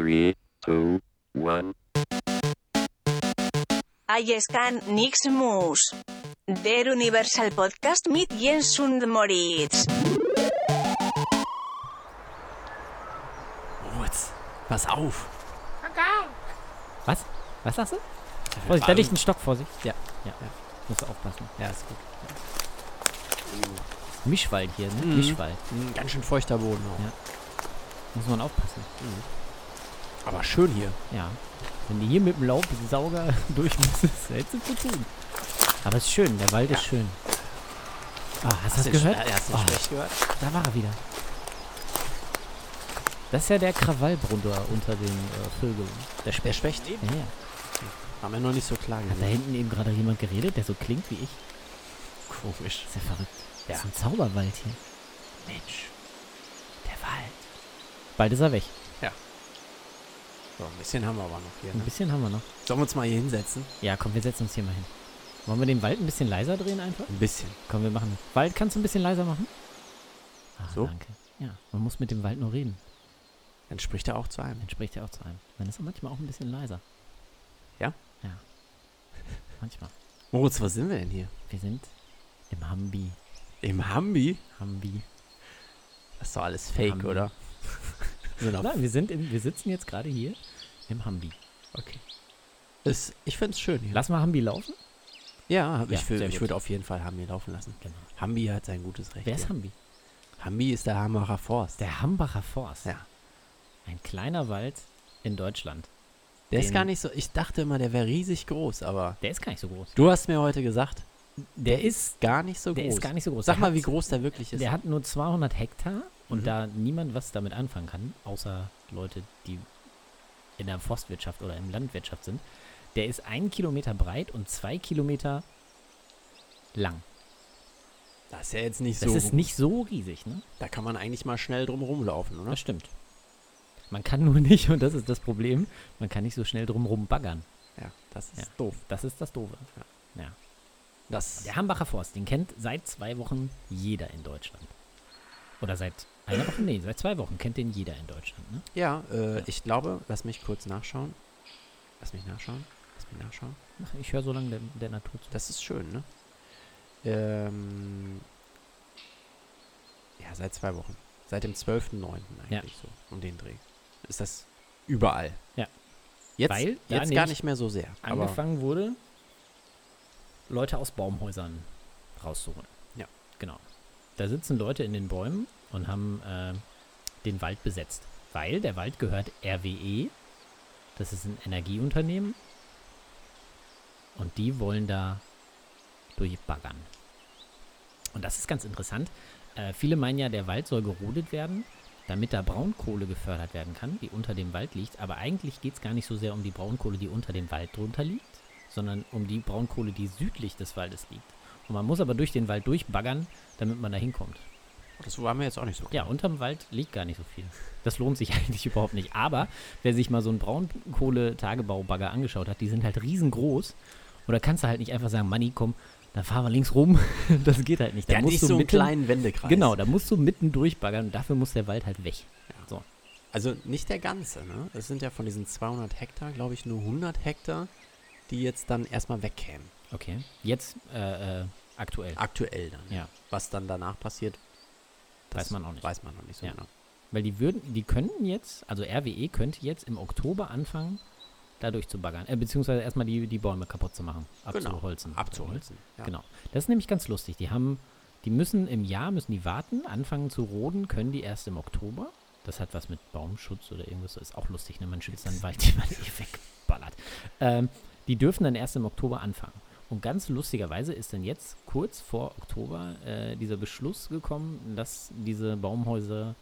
Three, two, one. Aiescan Nix Mus. Der Universal Podcast mit Jens und Moritz. Moritz, pass auf. Was? Was sagst du? Vorsicht, da liegt ein Stock, Vorsicht. Ja, ja, ja. Musst du aufpassen. Ja, ist gut. Mischwald hier, ne? Mhm. Mischwald. Ein ganz schön feuchter Boden auch. Ja. Muss man aufpassen. Aber schön hier. Ja. Wenn du hier mit dem Laubsauger durch müsstest, hättest du zu tun. Aber es ist schön, der Wald ist schön. Ah, hast du das gehört? Ja, hast du den schlecht gehört? Da war er wieder. Das ist ja der Krawallbrunner unter den äh, Vögeln. Der Der Specht. Specht eben. Ja, ja. Haben wir noch nicht so klar Hat da gesehen. hinten eben gerade jemand geredet, der so klingt wie ich? Komisch. ist ja verrückt. Ja. Das ist ein Zauberwald hier. Mensch. Der Wald. Bald ist er weg. So, ein bisschen haben wir aber noch hier. Ein Ne? bisschen haben wir noch. Sollen wir uns mal hier hinsetzen? Ja, komm, wir setzen uns hier mal hin. Wollen wir den Wald ein bisschen leiser drehen einfach? Ein bisschen. Komm, wir machen das. Wald, kannst du ein bisschen leiser machen? Ah, So? danke. Ja, man muss mit dem Wald nur reden. Dann spricht er auch zu einem. Dann spricht er auch zu einem. Dann ist er manchmal auch ein bisschen leiser. Ja? Ja. Manchmal. Moritz, was sind wir denn hier? Wir sind im Hambi. Im Hambi? Hambi. Das ist doch alles fake, Hambi. oder? Auf- Nein, wir, sind im, wir sitzen jetzt gerade hier im Hambi. okay. Das, ich finde es schön hier. Lass mal Hambi laufen. ja, Ja, ich, will- ich würde auf jeden Fall Hambi laufen lassen. Genau. Hambi hat sein gutes Recht. Wer ist hier. Hambi? Hambi ist der Hambacher Forst. Der Hambacher Forst. Ja. Ein kleiner Wald in Deutschland. Der ist gar nicht so. Ich dachte immer, der wäre riesig groß, aber Der ist gar nicht so groß. du hast mir heute gesagt, Der ist, gar nicht so der groß. ist gar nicht so groß. Sag Der mal, hat- wie groß der wirklich ist. Der hat nur 200 Hektar und Mhm. da niemand was damit anfangen kann, außer Leute, die in der Forstwirtschaft oder in Landwirtschaft sind, der ist ein Kilometer breit und zwei Kilometer lang. das ist ja jetzt nicht Das so. ist nicht so riesig, ne? Da kann man eigentlich mal schnell drum rumlaufen, oder? Das stimmt. Man kann nur nicht, und das ist das Problem, man kann nicht so schnell drum baggern. Ja, das ist Ja. doof. Das ist das Doofe. Ja. Das, Der Hambacher Forst, den kennt seit zwei Wochen jeder in Deutschland. Oder seit einer Woche? Nee, seit zwei Wochen kennt den jeder in Deutschland, ne? ja, äh, Ja. ich glaube, lass mich kurz nachschauen. Lass mich nachschauen. Lass mich nachschauen. Ach, Ich höre so lange der, der Natur zu. Das ist schön, ne? Ähm, ja, seit zwei Wochen. Seit dem 12.09. eigentlich Ja. so, um den Dreh. Ist das überall. Ja. Jetzt, Weil jetzt gar nicht mehr so sehr. Angefangen wurde, Leute aus Baumhäusern rauszuholen. Ja. Genau. Da sitzen Leute in den Bäumen und haben äh, den Wald besetzt. Weil der Wald gehört RWE. Das ist ein Energieunternehmen. Und die wollen da durchbaggern. Und das ist ganz interessant. Äh, viele meinen ja, der Wald soll gerodet werden, damit da Braunkohle gefördert werden kann, die unter dem Wald liegt. Aber eigentlich geht es gar nicht so sehr um die Braunkohle, die unter dem Wald drunter liegt, sondern um die Braunkohle, die südlich des Waldes liegt. Und man muss aber durch den Wald durchbaggern, damit man da hinkommt. Das war mir jetzt auch nicht so Ja, unterm Wald liegt gar nicht so viel. Das lohnt sich eigentlich überhaupt nicht. Aber wer sich mal so einen Braunkohle-Tagebaubagger angeschaut hat, die sind halt riesengroß. Und da kannst du halt nicht einfach sagen, Manni, komm, dann fahren wir links rum. das geht halt nicht. Da hat musst nicht du so einen mitten, kleinen Wendekreis. Genau, da musst du mitten durchbaggern und dafür muss der Wald halt weg. Also nicht der ganze, ne? Es sind ja von diesen 200 Hektar, glaube ich, nur 100 Hektar, die jetzt dann erstmal wegkämen. Okay. Jetzt äh, äh, aktuell. Aktuell dann. Ja. Was dann danach passiert, das Weiß man auch nicht. Weiß man noch nicht so Ja. genau. Weil die würden, die könnten jetzt, also RWE könnte jetzt im Oktober anfangen, da durchzubaggern. Äh, beziehungsweise erstmal die, die Bäume kaputt zu machen. Abzuholzen. Genau, Abzuholzen. Ja. Genau. Das ist nämlich ganz lustig. Die haben, die müssen im Jahr, müssen die warten, anfangen zu roden, können die erst im Oktober. Das hat was mit Baumschutz oder irgendwas, ist auch lustig, ne? Man schützt dann Wald, den man eh wegballert. Ähm, die dürfen dann erst im Oktober anfangen. Und ganz lustigerweise ist dann jetzt kurz vor Oktober äh, dieser Beschluss gekommen, dass diese Baumhäuser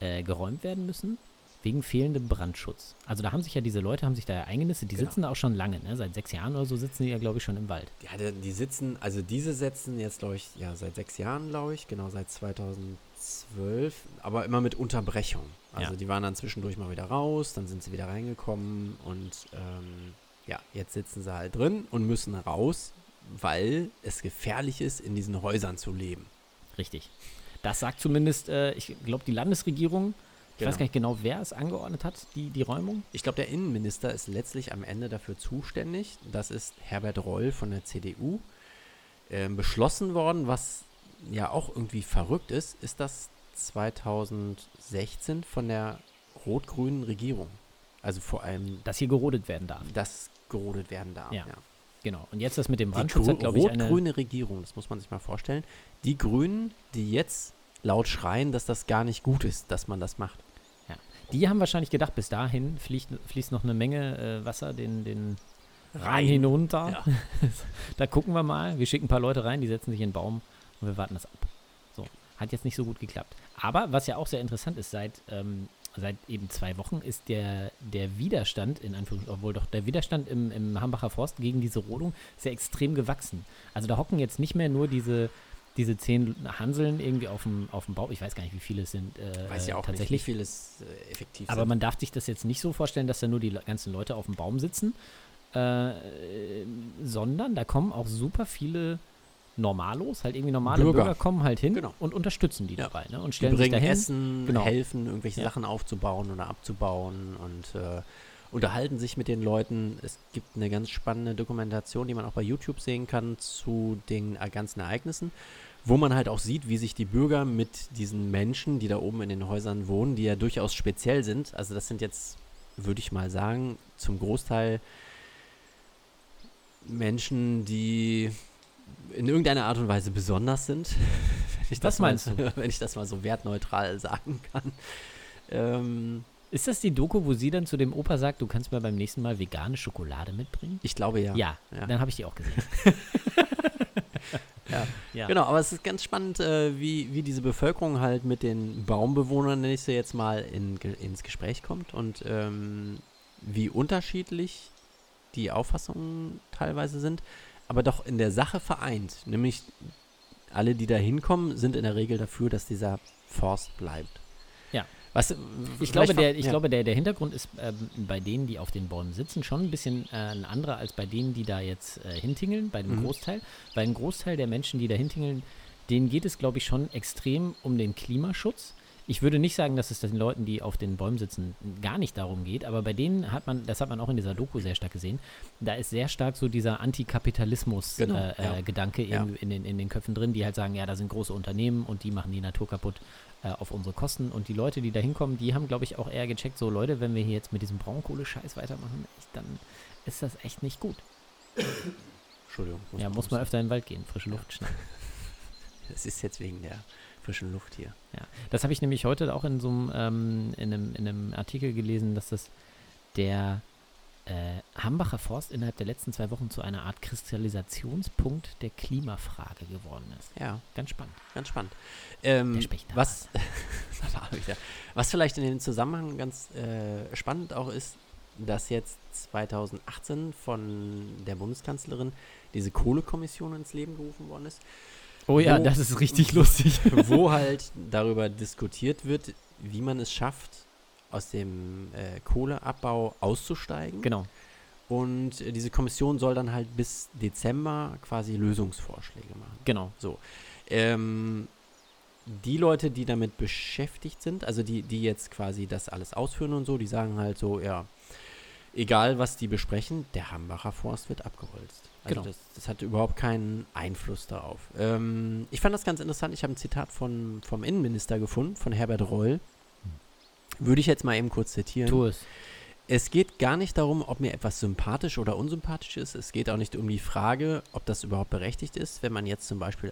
äh, geräumt werden müssen, wegen fehlendem Brandschutz. Also da haben sich ja diese Leute, haben sich da ja eingenistet, die Genau. sitzen da auch schon lange, ne? Seit sechs Jahren oder so sitzen die ja, glaube ich, schon im Wald. Ja, die, die sitzen, also diese setzen jetzt, glaube ich, ja, seit sechs Jahren, glaube ich, genau seit 2012, aber immer mit Unterbrechung. Also Ja. die waren dann zwischendurch mal wieder raus, dann sind sie wieder reingekommen und ähm, ja, jetzt sitzen sie halt drin und müssen raus, weil es gefährlich ist, in diesen Häusern zu leben. Richtig. Das sagt zumindest, äh, ich glaube, die Landesregierung, Ich weiß gar nicht genau, wer es angeordnet hat, die, die Räumung. Ich glaube, der Innenminister ist letztlich am Ende dafür zuständig. Das ist Herbert Reul von der CDU. Ähm, beschlossen worden, was ja auch irgendwie verrückt ist, ist das 2016 von der rot-grünen Regierung. Also vor allem, Dass hier gerodet werden darf. das gerodet werden darf. Ja. Ja. Genau. Und jetzt das mit dem Brandschutz hat, glaube ich, eine. rot-grüne Regierung, das muss man sich mal vorstellen. Die Grünen, die jetzt laut schreien, dass das gar nicht gut ist, dass man das macht. Die haben wahrscheinlich gedacht, bis dahin fließt, fließt noch eine Menge äh, Wasser den, den Rhein hinunter. Ja. da gucken wir mal. Wir schicken ein paar Leute rein, die setzen sich in den Baum und wir warten das ab. So. Hat jetzt nicht so gut geklappt. Aber was ja auch sehr interessant ist, seit, ähm, seit eben zwei Wochen ist der, der Widerstand, in Anführungszeichen, obwohl doch der Widerstand im, im Hambacher Forst gegen diese Rodung sehr extrem gewachsen. Also da hocken jetzt nicht mehr nur diese, diese zehn Hanseln irgendwie auf dem, auf dem Baum. Ich weiß gar nicht, wie viele es sind. Äh, Weiß ja auch tatsächlich. nicht, wie viel es äh, effektiv Aber sind. man darf sich das jetzt nicht so vorstellen, dass da nur die ganzen Leute auf dem Baum sitzen, äh, sondern da kommen auch super viele Normalos, halt irgendwie normale Bürger, Bürger. kommen halt hin Genau. und unterstützen die Ja. dabei ne? und Die stellen sich bringen dahin. Essen, Genau. helfen, irgendwelche Ja. Sachen aufzubauen oder abzubauen und äh, unterhalten sich mit den Leuten. Es gibt eine ganz spannende Dokumentation, die man auch bei YouTube sehen kann zu den äh, ganzen Ereignissen, wo man halt auch sieht, wie sich die Bürger mit diesen Menschen, die da oben in den Häusern wohnen, die ja durchaus speziell sind, also das sind jetzt, würde ich mal sagen, zum Großteil Menschen, die in irgendeiner Art und Weise besonders sind. Wenn ich Was mal- meinst du? Wenn ich das mal so wertneutral sagen kann. Ähm, Ist das die Doku, wo sie dann zu dem Opa sagt, du kannst mir beim nächsten Mal vegane Schokolade mitbringen? ich glaube ja. Ja, Ja. dann habe ich die auch gesehen. Ja. ja. Genau, aber es ist ganz spannend, äh, wie, wie diese Bevölkerung halt mit den Baumbewohnern, nenne ich sie jetzt mal, in, ins Gespräch kommt und ähm, wie unterschiedlich die Auffassungen teilweise sind, aber doch in der Sache vereint. Nämlich alle, die da hinkommen, sind in der Regel dafür, dass dieser Forst bleibt. Ja. Was, Ich glaube, der, ich glaube der, der Hintergrund ist ähm, bei denen, die auf den Bäumen sitzen, schon ein bisschen äh, ein anderer als bei denen, die da jetzt äh, hintingeln, bei dem Mhm. Großteil. Bei dem Großteil der Menschen, die da hintingeln, denen geht es, glaube ich, schon extrem um den Klimaschutz. Ich würde nicht sagen, dass es den Leuten, die auf den Bäumen sitzen, gar nicht darum geht, aber bei denen hat man, das hat man auch in dieser Doku sehr stark gesehen, da ist sehr stark so dieser Antikapitalismus-Gedanke Genau, äh, ja. äh, Gedanke Ja. in, in, den, in den Köpfen drin, die halt sagen, ja, da sind große Unternehmen und die machen die Natur kaputt äh, auf unsere Kosten. Und die Leute, die da hinkommen, die haben, glaube ich, auch eher gecheckt, so Leute, wenn wir hier jetzt mit diesem Braunkohle-Scheiß weitermachen, echt, dann ist das echt nicht gut. Entschuldigung. ja, muss man öfter in den Wald gehen, frische Luft schnappen. Es ist jetzt wegen der frischen Luft hier. Ja, das habe ich nämlich heute auch in so einem, ähm, in einem, in einem Artikel gelesen, dass das der äh, Hambacher Forst innerhalb der letzten zwei Wochen zu einer Art Kristallisationspunkt der Klimafrage geworden ist. Ja, Ganz spannend. ganz spannend. Ähm, was, was vielleicht in dem Zusammenhang ganz äh, spannend auch ist, dass jetzt 2018 von der Bundeskanzlerin diese Kohlekommission ins Leben gerufen worden ist, Oh ja, Wo- das ist richtig lustig. wo halt darüber diskutiert wird, wie man es schafft, aus dem äh, Kohleabbau auszusteigen. genau. Und äh, diese Kommission soll dann halt bis Dezember quasi Lösungsvorschläge machen. Genau. Ähm, die Leute, die damit beschäftigt sind, also die, die jetzt quasi das alles ausführen und so, die sagen halt so, ja, egal was die besprechen, der Hambacher Forst wird abgeholzt. Also Genau. das, das hat überhaupt keinen Einfluss darauf. Ähm, ich fand das ganz interessant. Ich habe ein Zitat von, vom Innenminister gefunden, von Herbert Reul. Würde ich jetzt mal eben kurz zitieren. Tu es. Es geht gar nicht darum, ob mir etwas sympathisch oder unsympathisch ist. Es geht auch nicht um die Frage, ob das überhaupt berechtigt ist, wenn man jetzt zum Beispiel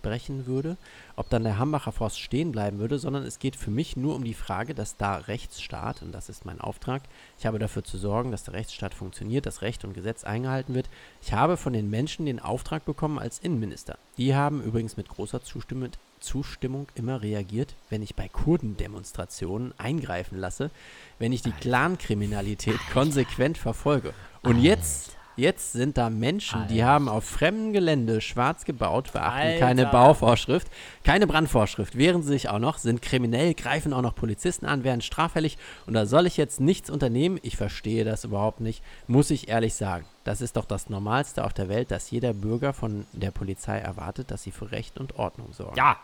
abbrechen würde, ob dann der Hambacher Forst stehen bleiben würde, sondern es geht für mich nur um die Frage, dass da Rechtsstaat, und das ist mein Auftrag, ich habe dafür zu sorgen, dass der Rechtsstaat funktioniert, dass Recht und Gesetz eingehalten wird. Ich habe von den Menschen den Auftrag bekommen als Innenminister. Die haben übrigens mit großer Zustimmung, Zustimmung immer reagiert, wenn ich bei Kurdendemonstrationen eingreifen lasse, wenn ich die Clankriminalität konsequent verfolge. Und jetzt, jetzt sind da Menschen, die Alter. haben auf fremdem Gelände schwarz gebaut, beachten keine Alter. Bauvorschrift, keine Brandvorschrift, wehren sich auch noch, sind kriminell, greifen auch noch Polizisten an, werden straffällig und da soll ich jetzt nichts unternehmen. Ich verstehe das überhaupt nicht, muss ich ehrlich sagen. Das ist doch das Normalste auf der Welt, dass jeder Bürger von der Polizei erwartet, dass sie für Recht und Ordnung sorgen. Ja.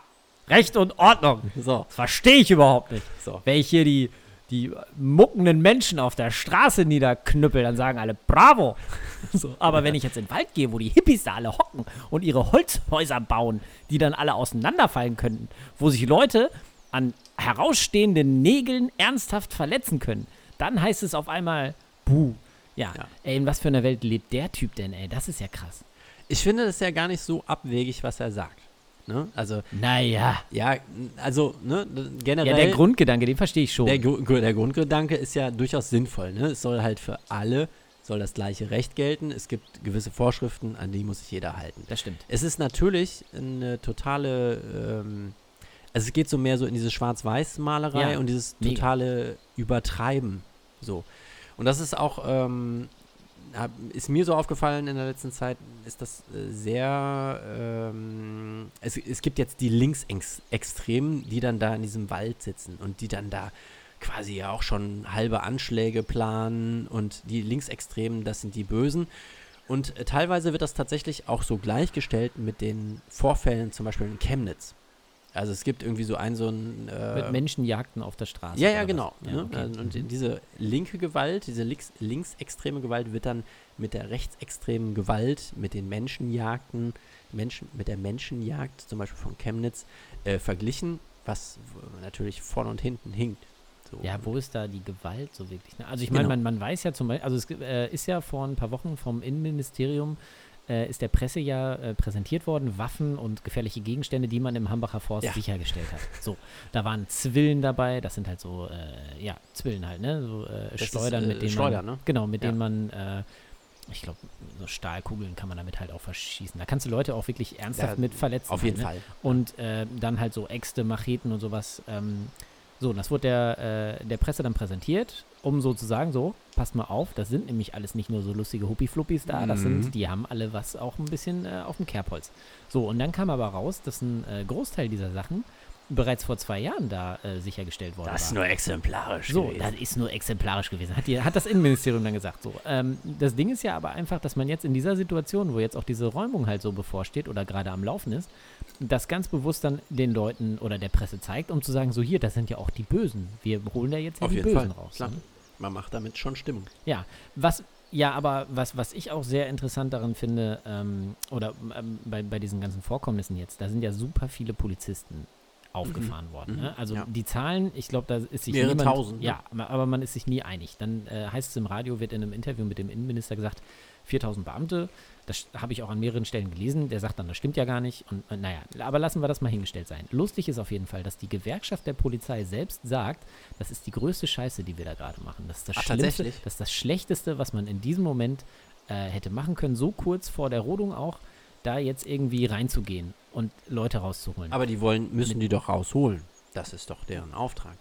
Recht und Ordnung. So, Das verstehe ich überhaupt nicht. so. Wenn ich hier die, die muckenden Menschen auf der Straße niederknüppel, dann sagen alle Bravo. So, aber wenn ich jetzt in den Wald gehe, wo die Hippies da alle hocken und ihre Holzhäuser bauen, die dann alle auseinanderfallen könnten, wo sich Leute an herausstehenden Nägeln ernsthaft verletzen können, dann heißt es auf einmal Buh. Ja, Ja. ey, in was für einer Welt lebt der Typ denn, ey? Das ist ja krass. Ich finde das ja gar nicht so abwegig, was er sagt. Ne? Also, Naja. ja, also, ne, generell. Ja, der Grundgedanke, den verstehe ich schon. Der, der Grundgedanke ist ja durchaus sinnvoll. Ne? Es soll halt für alle soll das gleiche Recht gelten. Es gibt gewisse Vorschriften, an die muss sich jeder halten. das stimmt. Es ist natürlich eine totale, ähm, also es geht so mehr so in diese Schwarz-Weiß-Malerei Ja, und dieses mega. totale Übertreiben. So. Und das ist auch, ähm, hab, ist mir so aufgefallen in der letzten Zeit, ist das äh, sehr, ähm, es, es gibt jetzt die Linksextremen, die dann da in diesem Wald sitzen und die dann da quasi ja auch schon halbe Anschläge planen und die Linksextremen, das sind die Bösen. Und äh, teilweise wird das tatsächlich auch so gleichgestellt mit den Vorfällen, zum Beispiel in Chemnitz. Also es gibt irgendwie so ein so ein äh, Mit Menschenjagden auf der Straße. ja, ja, genau. Ja, ne? okay. Also, Und Mhm. diese linke Gewalt, diese links, linksextreme Gewalt wird dann mit der rechtsextremen Gewalt, mit den Menschenjagden, Menschen, mit der Menschenjagd, zum Beispiel von Chemnitz, äh, verglichen, was natürlich vorne und hinten hinkt. So. Ja, wo ist da die Gewalt so wirklich? ne? Also ich meine, Genau. man, man weiß ja zum Beispiel, also es äh, ist ja vor ein paar Wochen vom Innenministerium äh, ist der Presse ja äh, präsentiert worden, Waffen und gefährliche Gegenstände, die man im Hambacher Forst Ja. sichergestellt hat. So, da waren Zwillen dabei, das sind halt so, äh, ja, Zwillen halt, ne? So äh, ist, Schleudern, äh, mit denen Schleudern, man, ne? genau, mit Ja. denen man, äh, ich glaube, so Stahlkugeln kann man damit halt auch verschießen. Da kannst du Leute auch wirklich ernsthaft Ja, mit verletzen. Auf halt, jeden ne? Fall. Und äh, dann halt so Äxte, Macheten und sowas. Ähm, so, und das wurde der, äh, der Presse dann präsentiert, um so zu sagen, so, passt mal auf, das sind nämlich alles nicht nur so lustige Huppi-Fluppis da, das Mhm. sind, die haben alle was auch ein bisschen äh, auf dem Kerbholz. So, und dann kam aber raus, dass ein äh, Großteil dieser Sachen bereits vor zwei Jahren da äh, sichergestellt worden Das ist war. nur exemplarisch. So, gewesen. das ist nur exemplarisch gewesen, hat, die, hat das Innenministerium dann gesagt. So, ähm, das Ding ist ja aber einfach, dass man jetzt in dieser Situation, wo jetzt auch diese Räumung halt so bevorsteht oder gerade am Laufen ist, das ganz bewusst dann den Leuten oder der Presse zeigt, um zu sagen, so hier, das sind ja auch die Bösen. Wir holen da jetzt ja Auf die jeden Bösen Fall, raus. klar. Ne? Man macht damit schon Stimmung. Ja, was, ja, aber was, was ich auch sehr interessant daran finde, ähm, oder ähm, bei, bei diesen ganzen Vorkommnissen jetzt, da sind ja super viele Polizisten aufgefahren worden. Mhm. Ne? Also Ja. die Zahlen, ich glaube, da ist sich Mehrere niemand, tausend, ne? Ja, aber, man ist sich nie einig. Dann äh, heißt es im Radio, wird in einem Interview mit dem Innenminister gesagt, 4000 Beamte. Das habe ich auch an mehreren Stellen gelesen. Der sagt dann, das stimmt ja gar nicht. Und äh, naja, aber lassen wir das mal hingestellt sein. Lustig ist auf jeden Fall, dass die Gewerkschaft der Polizei selbst sagt, das ist die größte Scheiße, die wir da gerade machen. Das ist das Ach, Schlimmste, das ist das Schlechteste, was man in diesem Moment äh, hätte machen können, so kurz vor der Rodung auch, da jetzt irgendwie reinzugehen und Leute rauszuholen. Aber die wollen, müssen die doch rausholen. Das ist doch deren Auftrag.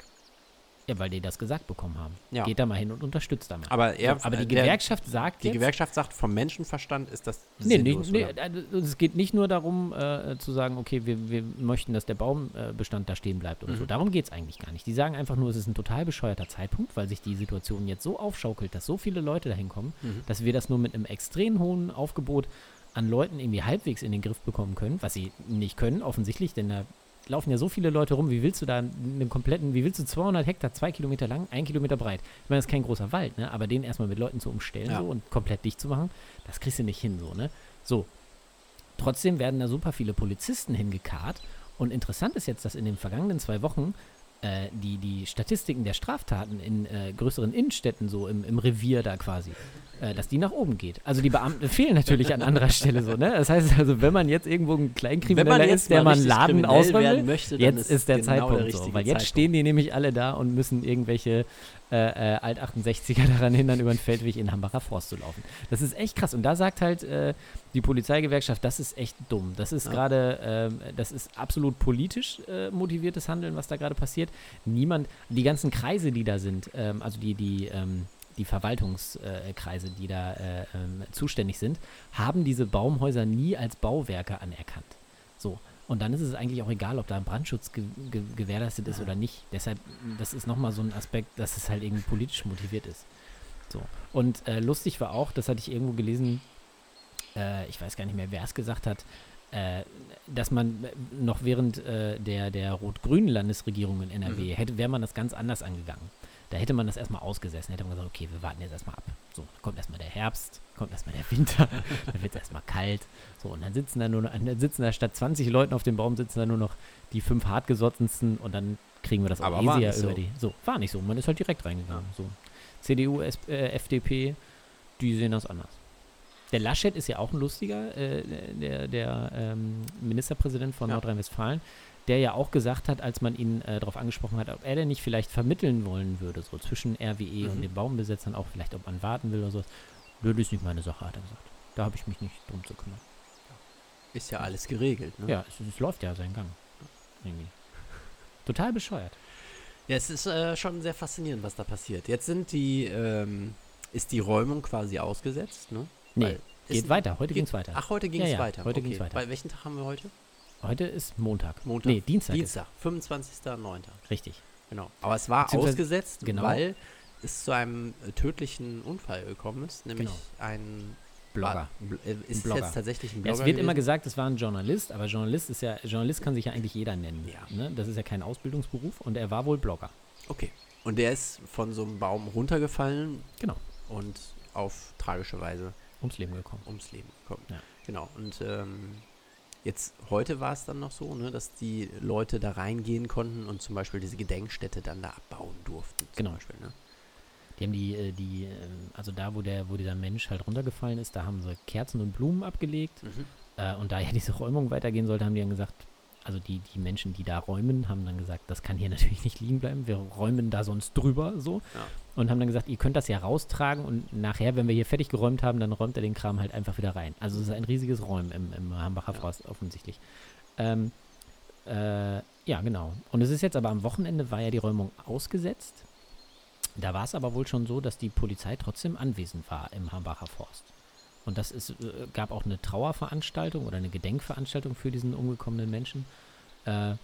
ja, weil die das gesagt bekommen haben. Ja. Geht da mal hin und unterstützt da mal. Aber, er, aber die äh, der- Gewerkschaft sagt Die jetzt, Gewerkschaft sagt, vom Menschenverstand ist das Nee, nee, sinnlos, nee, oder? äh, es geht nicht nur darum, äh, zu sagen, okay, wir, wir möchten, dass der Baumbestand da stehen bleibt oder so. Mhm. Darum geht es eigentlich gar nicht. Die sagen einfach nur, es ist ein total bescheuerter Zeitpunkt, weil sich die Situation jetzt so aufschaukelt, dass so viele Leute dahin kommen, Mhm. dass wir das nur mit einem extrem hohen Aufgebot an Leuten irgendwie halbwegs in den Griff bekommen können, was sie nicht können, offensichtlich, denn da laufen ja so viele Leute rum, wie willst du da einen kompletten, wie willst du 200 Hektar, zwei Kilometer lang, ein Kilometer breit? Ich meine, das ist kein großer Wald, ne? aber den erstmal mit Leuten zu umstellen Ja. so, und komplett dicht zu machen, das kriegst du nicht hin, so, ne? So. Trotzdem werden da super viele Polizisten hingekarrt und interessant ist jetzt, dass in den vergangenen zwei Wochen äh, die, die Statistiken der Straftaten in äh, größeren Innenstädten, so im, im Revier da quasi, dass die nach oben geht. Also die Beamten fehlen natürlich an anderer Stelle so, ne? Das heißt also, wenn man jetzt irgendwo ein Kleinkrimineller ist, der mal mal einen Laden will, möchte, dann jetzt ist der genau Zeitpunkt so. richtige Weil jetzt Zeitpunkt. stehen die nämlich alle da und müssen irgendwelche äh, äh, Alt-68er daran hindern, über den Feldweg in Hambacher Forst zu laufen. Das ist echt krass. Und da sagt halt äh, die Polizeigewerkschaft, das ist echt dumm. Das ist Ja. gerade, ähm, das ist absolut politisch äh, motiviertes Handeln, was da gerade passiert. Niemand, die ganzen Kreise, die da sind, ähm, also die, die, ähm, die Verwaltungskreise, die da äh, ähm, zuständig sind, haben diese Baumhäuser nie als Bauwerke anerkannt. So. Und dann ist es eigentlich auch egal, ob da ein Brandschutz ge ge gewährleistet ist oder nicht. Deshalb, das ist nochmal so ein Aspekt, dass es halt irgendwie politisch motiviert ist. So. Und äh, lustig war auch, das hatte ich irgendwo gelesen, äh, ich weiß gar nicht mehr, wer es gesagt hat, äh, dass man äh, noch während äh, der, der rot-grünen Landesregierung in NRW Mhm. hätte, wäre man das ganz anders angegangen. Da hätte man das erstmal ausgesessen, hätte man gesagt, okay, wir warten jetzt erstmal ab. So, dann kommt erstmal der Herbst, kommt erstmal der Winter, dann wird es erstmal kalt. So, und dann sitzen da nur noch, dann sitzen da statt 20 Leuten auf dem Baum, sitzen da nur noch die fünf hartgesottensten und dann kriegen wir das auch Aber easier über so. die. So, war nicht so. Man ist halt direkt reingegangen. So. CDU, S äh, FDP, die sehen das anders. Der Laschet ist ja auch ein lustiger, äh, der, der ähm, Ministerpräsident von Ja. Nordrhein-Westfalen, der ja auch gesagt hat, als man ihn äh, darauf angesprochen hat, ob er denn nicht vielleicht vermitteln wollen würde, so zwischen RWE und Mhm. den Baumbesetzern, auch vielleicht, ob man warten will oder sowas. Nö, das ist nicht meine Sache, hat er gesagt. Da habe ich mich nicht drum zu kümmern. Ist ja alles geregelt, ne? Ja, es, es läuft ja seinen Gang. Irgendwie. Total bescheuert. Ja, es ist äh, schon sehr faszinierend, was da passiert. Jetzt sind die, ähm, ist die Räumung quasi ausgesetzt, ne? Nee, Weil- geht weiter. Heute geht- ging es weiter. Ach, heute ging Ja, es ja, weiter. heute okay. ging's weiter. Bei welchen Tag haben wir heute? Heute ist Montag. Montag. Nee, Dienstag. Dienstag, 25.09. Richtig. Genau. Aber es war ausgesetzt, genau. weil es zu einem äh, tödlichen Unfall gekommen ist, nämlich Genau. ein Blogger. Bl- äh, ist Blogger. jetzt tatsächlich ein Ja, Blogger es wird immer gewesen? gesagt, es war ein Journalist, aber Journalist ist ja, Journalist kann sich ja eigentlich jeder nennen. Ja. Ne? Das ist ja kein Ausbildungsberuf und er war wohl Blogger. Okay. Und der ist von so einem Baum runtergefallen Genau. und auf tragische Weise Ums Leben gekommen. ums Leben gekommen. Ja. Genau. Und ähm, jetzt heute war es dann noch so, ne, dass die Leute da reingehen konnten und zum Beispiel diese Gedenkstätte dann da abbauen durften. Zum Genau. Beispiel, ne? Die haben die, äh, die, äh, also da, wo der, wo dieser Mensch halt runtergefallen ist, da haben sie Kerzen und Blumen abgelegt. Mhm. Äh, und da ja diese Räumung weitergehen sollte, haben die dann gesagt, also die, die Menschen, die da räumen, haben dann gesagt, das kann hier natürlich nicht liegen bleiben, wir räumen da sonst drüber so. Ja. Und haben dann gesagt, ihr könnt das ja raustragen und nachher, wenn wir hier fertig geräumt haben, dann räumt er den Kram halt einfach wieder rein. Also es ist ein riesiges Räumen im, im Hambacher Ja. Forst offensichtlich. Ähm, äh, ja, genau. Und es ist jetzt aber am Wochenende war ja die Räumung ausgesetzt. Da war es aber wohl schon so, dass die Polizei trotzdem anwesend war im Hambacher Forst. Und das ist, äh, gab auch eine Trauerveranstaltung oder eine Gedenkveranstaltung für diesen umgekommenen Menschen, äh,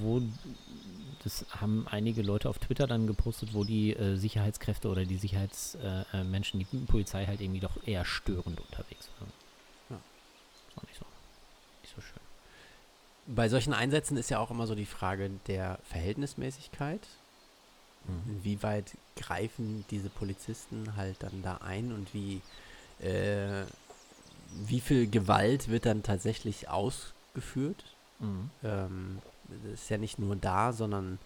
wo das haben einige Leute auf Twitter dann gepostet, wo die äh, Sicherheitskräfte oder die Sicherheitsmenschen, äh, Menschen, die Polizei halt irgendwie doch eher störend unterwegs waren. Ja. Das war nicht so, nicht so schön. Bei solchen Einsätzen ist ja auch immer so die Frage der Verhältnismäßigkeit. Mhm. Inwieweit greifen diese Polizisten halt dann da ein und wie, äh, wie viel Gewalt wird dann tatsächlich ausgeführt? Mhm. Ähm, ist ja nicht nur da, sondern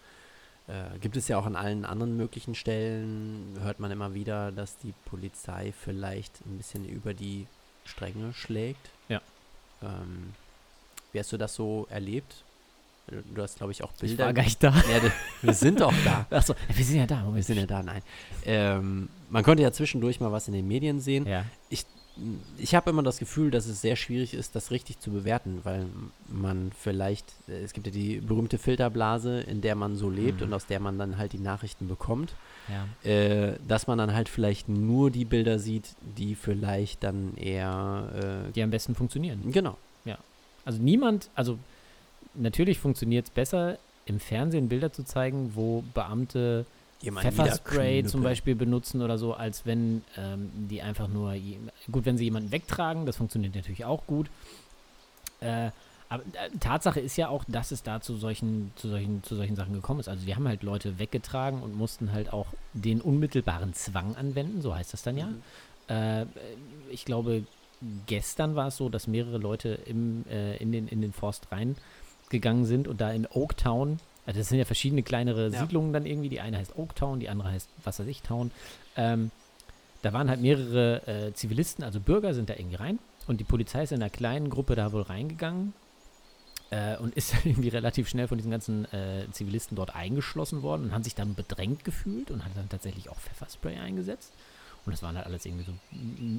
äh, gibt es ja auch an allen anderen möglichen Stellen, hört man immer wieder, dass die Polizei vielleicht ein bisschen über die Stränge schlägt. Ja. Ähm, wie hast du das so erlebt? Du hast, glaube ich, auch Ich Bilder. war gar nicht da. ja, wir sind doch da. Achso, wir sind ja da. Wir sind ja da, nein. Ähm, man konnte ja zwischendurch mal was in den Medien sehen. Ja, Ich habe immer das Gefühl, dass es sehr schwierig ist, das richtig zu bewerten, weil man vielleicht, äh, es gibt ja die berühmte Filterblase, in der man so lebt Mhm. und aus der man dann halt die Nachrichten bekommt, ja. äh, dass man dann halt vielleicht nur die Bilder sieht, die vielleicht dann eher, Die am besten funktionieren. äh, genau, Also niemand, also natürlich funktioniert es besser, im Fernsehen Bilder zu zeigen, wo Beamte jemanden Pfefferspray zum. Beispiel benutzen oder so, als wenn ähm, die einfach nur, gut, wenn sie jemanden wegtragen, das funktioniert natürlich auch gut. Äh, aber äh, Tatsache ist ja auch, dass es da zu solchen, zu solchen, zu solchen Sachen gekommen ist. Also die haben halt Leute weggetragen und mussten halt auch den unmittelbaren Zwang anwenden, so heißt das dann ja. Mhm. Äh, ich glaube, gestern war es so, dass mehrere Leute im, äh, in, den, in den Forst reingegangen sind und da in Oaktown, also das sind ja verschiedene kleinere Ja. Siedlungen dann irgendwie, die eine heißt Oaktown, die andere heißt was weiß ich Town. Ähm, da waren halt mehrere äh, Zivilisten, also Bürger sind da irgendwie rein und die Polizei ist in einer kleinen Gruppe da wohl reingegangen äh, und ist dann irgendwie relativ schnell von diesen ganzen äh, Zivilisten dort eingeschlossen worden und hat sich dann bedrängt gefühlt und hat dann tatsächlich auch Pfefferspray eingesetzt. Und das waren halt alles irgendwie so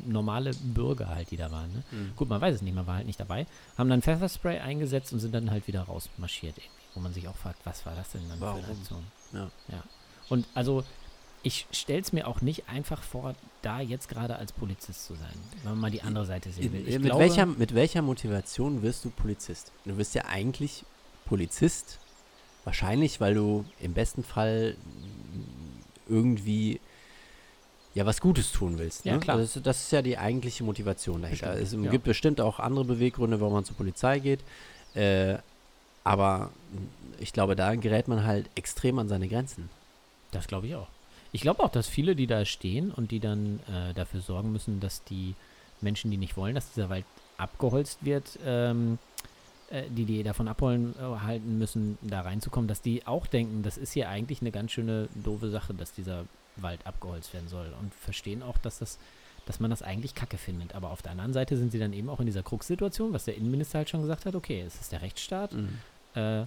normale Bürger halt, die da waren. Ne? Mhm. Gut, man weiß es nicht, man war halt nicht dabei. Haben dann Pfefferspray eingesetzt und sind dann halt wieder rausmarschiert irgendwie. Wo man sich auch fragt, was war das denn dann für Warum? eine Aktion? Ja. ja. Und also, ich stelle es mir auch nicht einfach vor, da jetzt gerade als Polizist zu sein. Wenn man mal die andere Seite sehen will. Ich mit, glaube, welcher, mit welcher Motivation wirst du Polizist? Du wirst ja eigentlich Polizist, wahrscheinlich, weil du im besten Fall irgendwie ja was Gutes tun willst. Ja, ne? klar. Das, das ist ja die eigentliche Motivation dahinter. Bestimmt, Es ja. gibt bestimmt auch andere Beweggründe, warum man zur Polizei geht. Äh, aber ich glaube, da gerät man halt extrem an seine Grenzen. Das glaube ich auch. Ich glaube auch, dass viele, die da stehen und die dann äh, dafür sorgen müssen, dass die Menschen, die nicht wollen, dass dieser Wald abgeholzt wird, ähm, äh, die die davon abholen äh, halten müssen, da reinzukommen, dass die auch denken, das ist hier eigentlich eine ganz schöne doofe Sache, dass dieser Wald abgeholzt werden soll und verstehen auch, dass das dass man das eigentlich kacke findet. Aber auf der anderen Seite sind sie dann eben auch in dieser Krux-Situation, was der Innenminister halt schon gesagt hat, okay, es ist der Rechtsstaat, Mhm. äh,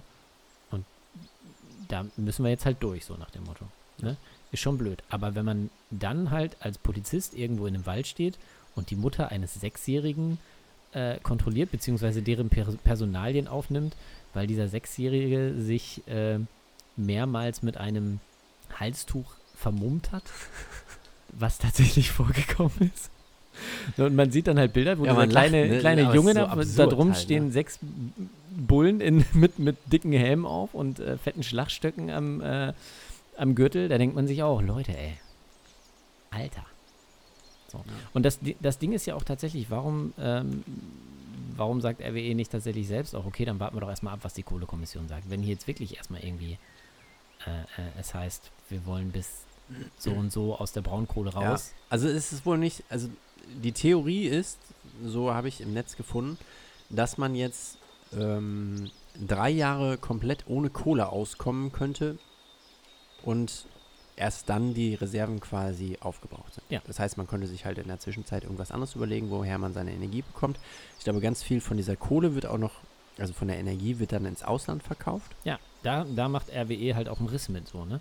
und da müssen wir jetzt halt durch, so nach dem Motto. Ne? Ist schon blöd. Aber wenn man dann halt als Polizist irgendwo in einem Wald steht und die Mutter eines Sechsjährigen äh, kontrolliert, beziehungsweise deren per Personalien aufnimmt, weil dieser Sechsjährige sich äh, mehrmals mit einem Halstuch vermummt hat, was tatsächlich vorgekommen ist. Und man sieht dann halt Bilder, wo Ja, lacht, kleine, ne? kleine Aber es Junge ist so da, da absurd drum halt, ne? stehen sechs Bullen in, mit, mit dicken Helmen auf und äh, fetten Schlagstöcken am, äh, am Gürtel. Da denkt man sich auch, Leute, ey, Alter. So. Und das, das Ding ist ja auch tatsächlich, warum, ähm, warum sagt RWE nicht tatsächlich selbst auch, okay, dann warten wir doch erstmal ab, was die Kohlekommission sagt. Wenn hier jetzt wirklich erstmal irgendwie äh, äh, es heißt, wir wollen bis so und so aus der Braunkohle Ja. raus. Also ist es wohl nicht, also die Theorie ist, so habe ich im Netz gefunden, dass man jetzt ähm, drei Jahre komplett ohne Kohle auskommen könnte und erst dann die Reserven quasi aufgebraucht sind. Ja. Das heißt, man könnte sich halt in der Zwischenzeit irgendwas anderes überlegen, woher man seine Energie bekommt. Ich glaube, ganz viel von dieser Kohle wird auch noch, also von der Energie wird dann ins Ausland verkauft. Ja, da, da macht RWE halt auch einen Riss mit so, ne?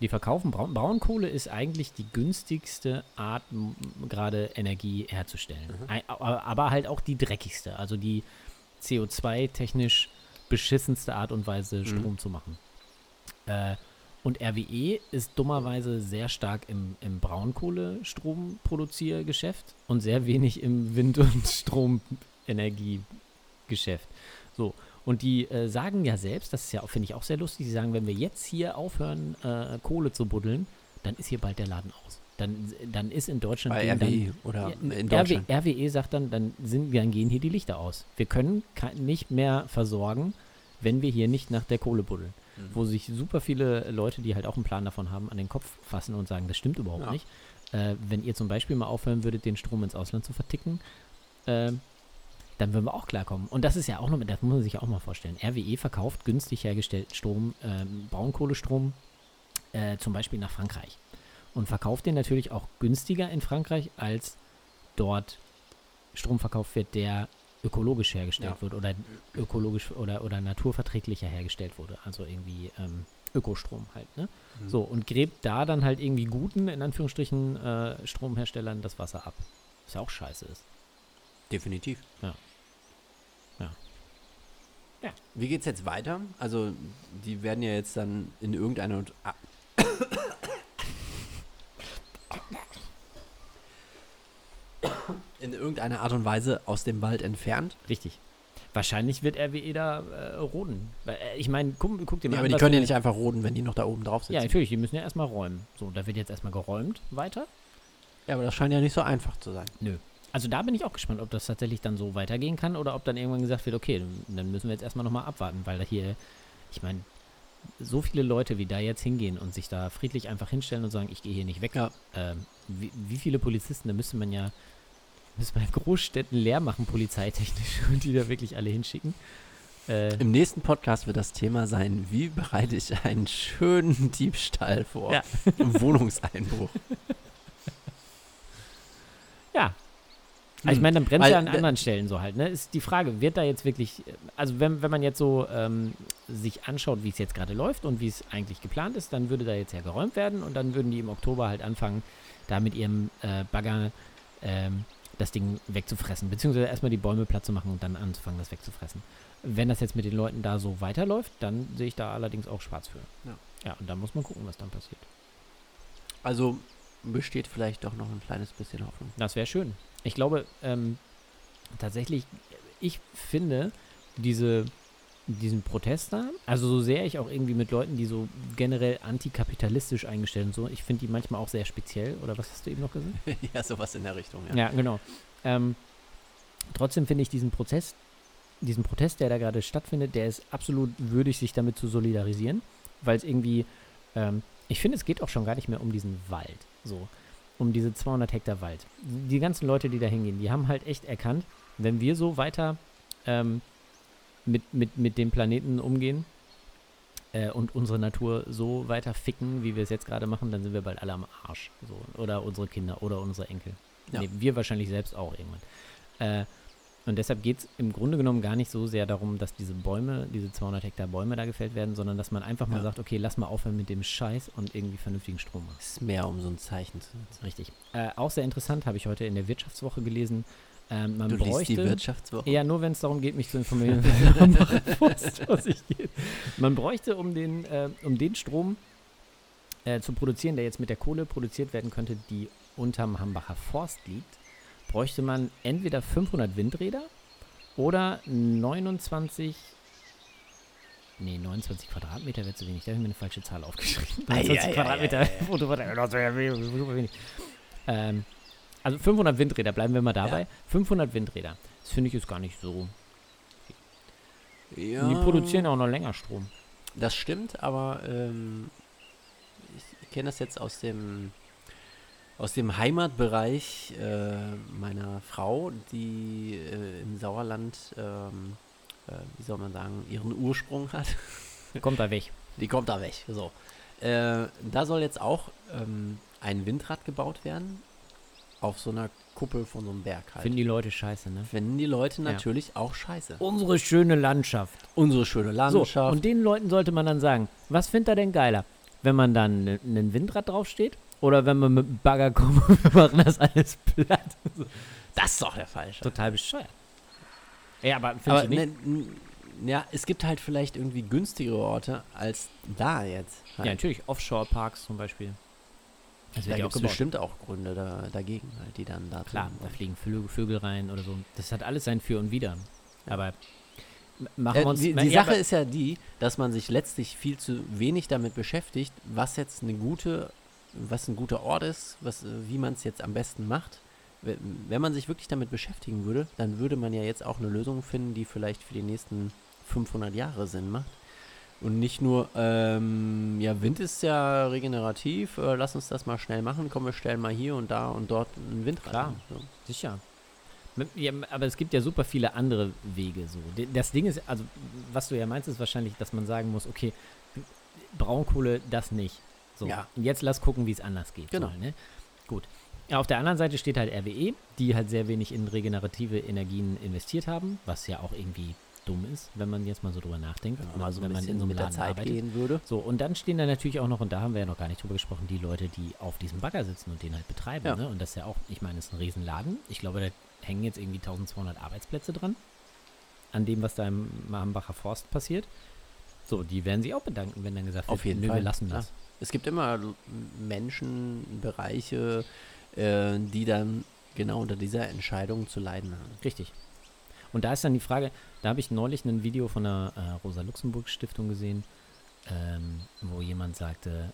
Die verkaufen Braun Braunkohle ist eigentlich die günstigste Art, gerade Energie herzustellen. Mhm. Aber, halt auch die dreckigste, also die CO2-technisch beschissenste Art und Weise, Strom zu machen. Äh, und RWE ist dummerweise sehr stark im, im Braunkohle-Stromproduziergeschäft und sehr wenig im Wind- und Stromenergiegeschäft. So, und die äh, sagen ja selbst, das ist ja, finde ich auch sehr lustig, die sagen, wenn wir jetzt hier aufhören, äh, Kohle zu buddeln, dann ist hier bald der Laden aus. Dann, dann ist in Deutschland Bei RWE oder in RW, Deutschland. RWE sagt dann, dann, sind, dann gehen hier die Lichter aus. Wir können nicht mehr versorgen, wenn wir hier nicht nach der Kohle buddeln. Mhm. Wo sich super viele Leute, die halt auch einen Plan davon haben, an den Kopf fassen und sagen, das stimmt überhaupt Ja. nicht. Äh, wenn ihr zum Beispiel mal aufhören würdet, den Strom ins Ausland zu verticken, äh, dann würden wir auch klarkommen. Und das ist ja auch noch, das muss man sich auch mal vorstellen. RWE verkauft günstig hergestellten Strom, ähm, Braunkohlestrom, äh, zum Beispiel nach Frankreich. Und verkauft den natürlich auch günstiger in Frankreich, als dort Strom verkauft wird, der ökologisch hergestellt Ja. wird oder ökologisch oder, oder naturverträglicher hergestellt wurde. Also irgendwie ähm, Ökostrom halt. Ne? Mhm. So, und gräbt da dann halt irgendwie guten, in Anführungsstrichen, äh, Stromherstellern das Wasser ab. Was ja auch scheiße ist. Definitiv. Ja. Ja. Wie geht's jetzt weiter? Also, die werden ja jetzt dann in irgendeiner. Ah. In irgendeiner Art und Weise aus dem Wald entfernt. Richtig. Wahrscheinlich wird RWE da äh, roden. Äh, ich meine, guck, guck dir mal Ja, an, aber die können ja nicht einfach roden, wenn die noch da oben drauf sitzen. Ja, natürlich, die müssen ja erstmal räumen. So, da wird jetzt erstmal geräumt weiter. Ja, aber das scheint ja nicht so einfach zu sein. Nö. Also da bin ich auch gespannt, ob das tatsächlich dann so weitergehen kann oder ob dann irgendwann gesagt wird, okay, dann müssen wir jetzt erstmal nochmal abwarten, weil da hier, ich meine, so viele Leute, wie da jetzt hingehen und sich da friedlich einfach hinstellen und sagen, ich gehe hier nicht weg. Ja. Ähm, wie, wie viele Polizisten, da müsste man ja, müsste man Großstädten leer machen, polizeitechnisch, und die da wirklich alle hinschicken. Äh, Im nächsten Podcast wird das Thema sein, wie bereite ich einen schönen Diebstahl vor? Ja. Wohnungseinbruch. Ja. Also ich meine, dann brennt Weil ja an anderen Stellen so halt, ne? Ist die Frage, wird da jetzt wirklich, also wenn, wenn man jetzt so ähm, sich anschaut, wie es jetzt gerade läuft und wie es eigentlich geplant ist, dann würde da jetzt ja geräumt werden und dann würden die im Oktober halt anfangen, da mit ihrem äh, Bagger ähm, das Ding wegzufressen, beziehungsweise erstmal die Bäume platt zu machen und dann anzufangen, das wegzufressen. Wenn das jetzt mit den Leuten da so weiterläuft, dann sehe ich da allerdings auch schwarz für. Ja. Ja, und da muss man gucken, was dann passiert. Also besteht vielleicht doch noch ein kleines bisschen Hoffnung. Das wäre schön. Ich glaube, ähm, tatsächlich, ich finde diese diesen Protest da, also so sehr ich auch irgendwie mit Leuten, die so generell antikapitalistisch eingestellt sind, so, ich finde die manchmal auch sehr speziell, oder was hast du eben noch gesagt? ja, sowas in der Richtung, ja. Ja, genau. Ähm, trotzdem finde ich diesen Prozess, diesen Protest, der da gerade stattfindet, der ist absolut würdig, sich damit zu solidarisieren, weil es irgendwie, ähm, ich finde, es geht auch schon gar nicht mehr um diesen Wald, so, um diese 200 Hektar Wald. Die ganzen Leute, die da hingehen, die haben halt echt erkannt, wenn wir so weiter ähm, mit, mit, mit dem Planeten umgehen äh, und unsere Natur so weiter ficken, wie wir es jetzt gerade machen, dann sind wir bald alle am Arsch. So. Oder unsere Kinder oder unsere Enkel. Ja. Nee, wir wahrscheinlich selbst auch irgendwann. Äh, und deshalb geht es im Grunde genommen gar nicht so sehr darum, dass diese Bäume, diese 200 Hektar Bäume da gefällt werden, sondern dass man einfach mal Ja. sagt, okay, lass mal aufhören mit dem Scheiß und irgendwie vernünftigen Strom machen. Ist mehr um so ein Zeichen zu setzen. Richtig. Äh, auch sehr interessant, habe ich heute in der Wirtschaftswoche gelesen. Ähm, man Du liest bräuchte, die Wirtschaftswoche? Ja, nur wenn es darum geht, mich zu informieren, was Post sich geht. Man bräuchte, um den, äh, um den Strom äh, zu produzieren, der jetzt mit der Kohle produziert werden könnte, die unterm Hambacher Forst liegt, bräuchte man entweder 500 Windräder oder 29 Nee, 29 Quadratmeter wäre zu wenig. Da habe ich mir eine falsche Zahl aufgeschrieben. Ei, 29 ei, ei, Quadratmeter. ei, Photovoltaik, das wäre super wenig. Ähm, also 500 Windräder, bleiben wir mal dabei. 500 Windräder. Das finde ich ist gar nicht so. Ja, Die produzieren auch noch länger Strom. Das stimmt, aber ähm, ich, ich kenne das jetzt aus dem aus dem Heimatbereich äh, meiner Frau, die äh, im Sauerland, ähm, äh, wie soll man sagen, ihren Ursprung hat. Kommt da weg. Die kommt da weg. So. Äh, da soll jetzt auch ähm, ein Windrad gebaut werden. Auf so einer Kuppel von so einem Berg halt. Finden die Leute scheiße, ne? Finden die Leute Ja. natürlich auch scheiße. Unsere schöne Landschaft. Unsere schöne So, Landschaft. und den Leuten sollte man dann sagen, was findet er denn geiler? Wenn man dann ne- ein Windrad draufsteht oder wenn man mit dem Bagger kommt und wir machen das alles platt? Das ist doch der falsche. Total bescheuert. Ja, aber Aber du nicht? ne, ja, es gibt halt vielleicht irgendwie günstigere Orte als da jetzt. Halt. Ja, natürlich. Offshore-Parks zum Beispiel. Das da gibt es bestimmt auch Gründe da, dagegen, halt, die dann da Klar, da fliegen Vögel, Vögel rein oder so. Das hat alles sein Für und Wider. Ja. Aber machen Äh, wir uns... die na, die ja, Sache ist ja die, dass man sich letztlich viel zu wenig damit beschäftigt, was jetzt eine gute, was ein guter Ort ist, was, äh, wie man es jetzt am besten macht. We- Wenn man sich wirklich damit beschäftigen würde, dann würde man ja jetzt auch eine Lösung finden, die vielleicht für die nächsten 500 Jahre Sinn macht. Und nicht nur, ähm, ja, Wind ist ja regenerativ, äh, lass uns das mal schnell machen, komm, wir stellen mal hier und da und dort ein Windrad Klar. So. Sicher. Ja, aber es gibt ja super viele andere Wege so. Das Ding ist, also was du ja meinst, ist wahrscheinlich, dass man sagen muss, okay, Braunkohle, das nicht. So, Ja. und jetzt lass gucken, wie es anders geht. Genau. Soll, ne? Gut. Ja, auf der anderen Seite steht halt RWE, die halt sehr wenig in regenerative Energien investiert haben, was ja auch irgendwie dumm ist, wenn man jetzt mal so drüber nachdenkt. Man mal so wenn man in so einem Laden Zeit arbeitet. gehen würde. So, und dann stehen da natürlich auch noch, und da haben wir ja noch gar nicht drüber gesprochen, die Leute, die auf diesem Bagger sitzen und den halt betreiben. Ja. Ne? Und das ist ja auch, ich meine, das ist ein Riesenladen. Ich glaube, da hängen jetzt irgendwie 1200 Arbeitsplätze dran, an dem, was da im Hambacher Forst passiert. So, die werden sich auch bedanken, wenn dann gesagt wird, Auf jeden nö, Fall, wir lassen das. Es gibt immer Menschen, Bereiche, äh, die dann genau unter dieser Entscheidung zu leiden haben. Richtig. Und da ist dann die Frage, da habe ich neulich ein Video von der äh, Rosa-Luxemburg-Stiftung gesehen, ähm, wo jemand sagte,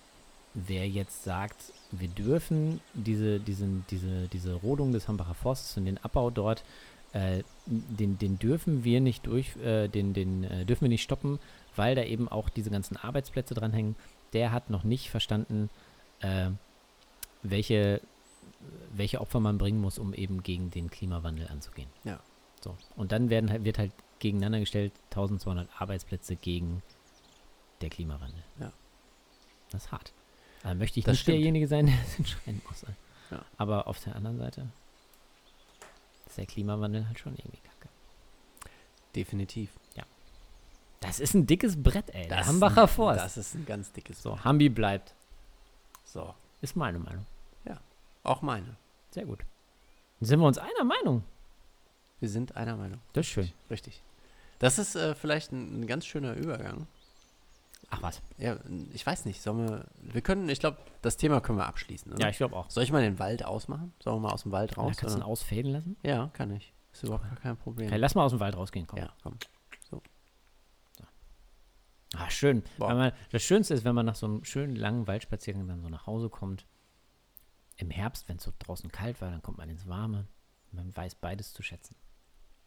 wer jetzt sagt, wir dürfen diese, diesen, diese, diese Rodung des Hambacher Forstes und den Abbau dort, äh, den, den dürfen wir nicht durch, äh, den, den äh, dürfen wir nicht stoppen, weil da eben auch diese ganzen Arbeitsplätze dranhängen. Der hat noch nicht verstanden, äh, welche, welche Opfer man bringen muss, um eben gegen den Klimawandel anzugehen. Ja. So. Und dann werden halt, wird halt gegeneinander gestellt 1200 Arbeitsplätze gegen der Klimawandel. Ja. Das ist hart. Da möchte ich Das nicht stimmt. derjenige sein, der das entscheiden muss. Ja. Aber auf der anderen Seite ist der Klimawandel halt schon irgendwie kacke. Definitiv. Das ist ein dickes Brett, ey. Der Das Hambacher ist ein- Forst. Das ist ein ganz dickes so, Brett. Hambi bleibt. So, Ist meine Meinung. auch meine. Sehr gut. Dann sind wir uns einer Meinung. Wir sind einer Meinung. Das ist schön. Richtig. Das ist äh, vielleicht ein, ein ganz schöner Übergang. Ach was. Ja, ich weiß nicht, sollen wir. Wir können, ich glaube, das Thema können wir abschließen. Oder? Ja, ich glaube auch. Soll ich mal den Wald ausmachen? Sollen wir mal aus dem Wald Ja, raus? kannst du ihn oder? ausfaden lassen? Ja, kann ich. Ist überhaupt gar kein Problem. Okay, lass mal aus dem Wald rausgehen, komm. ja, komm. Ah, schön. Man, das Schönste ist, wenn man nach so einem schönen langen Waldspaziergang dann so nach Hause kommt. Im Herbst, wenn es so draußen kalt war, dann kommt man ins Warme. Man weiß beides zu schätzen.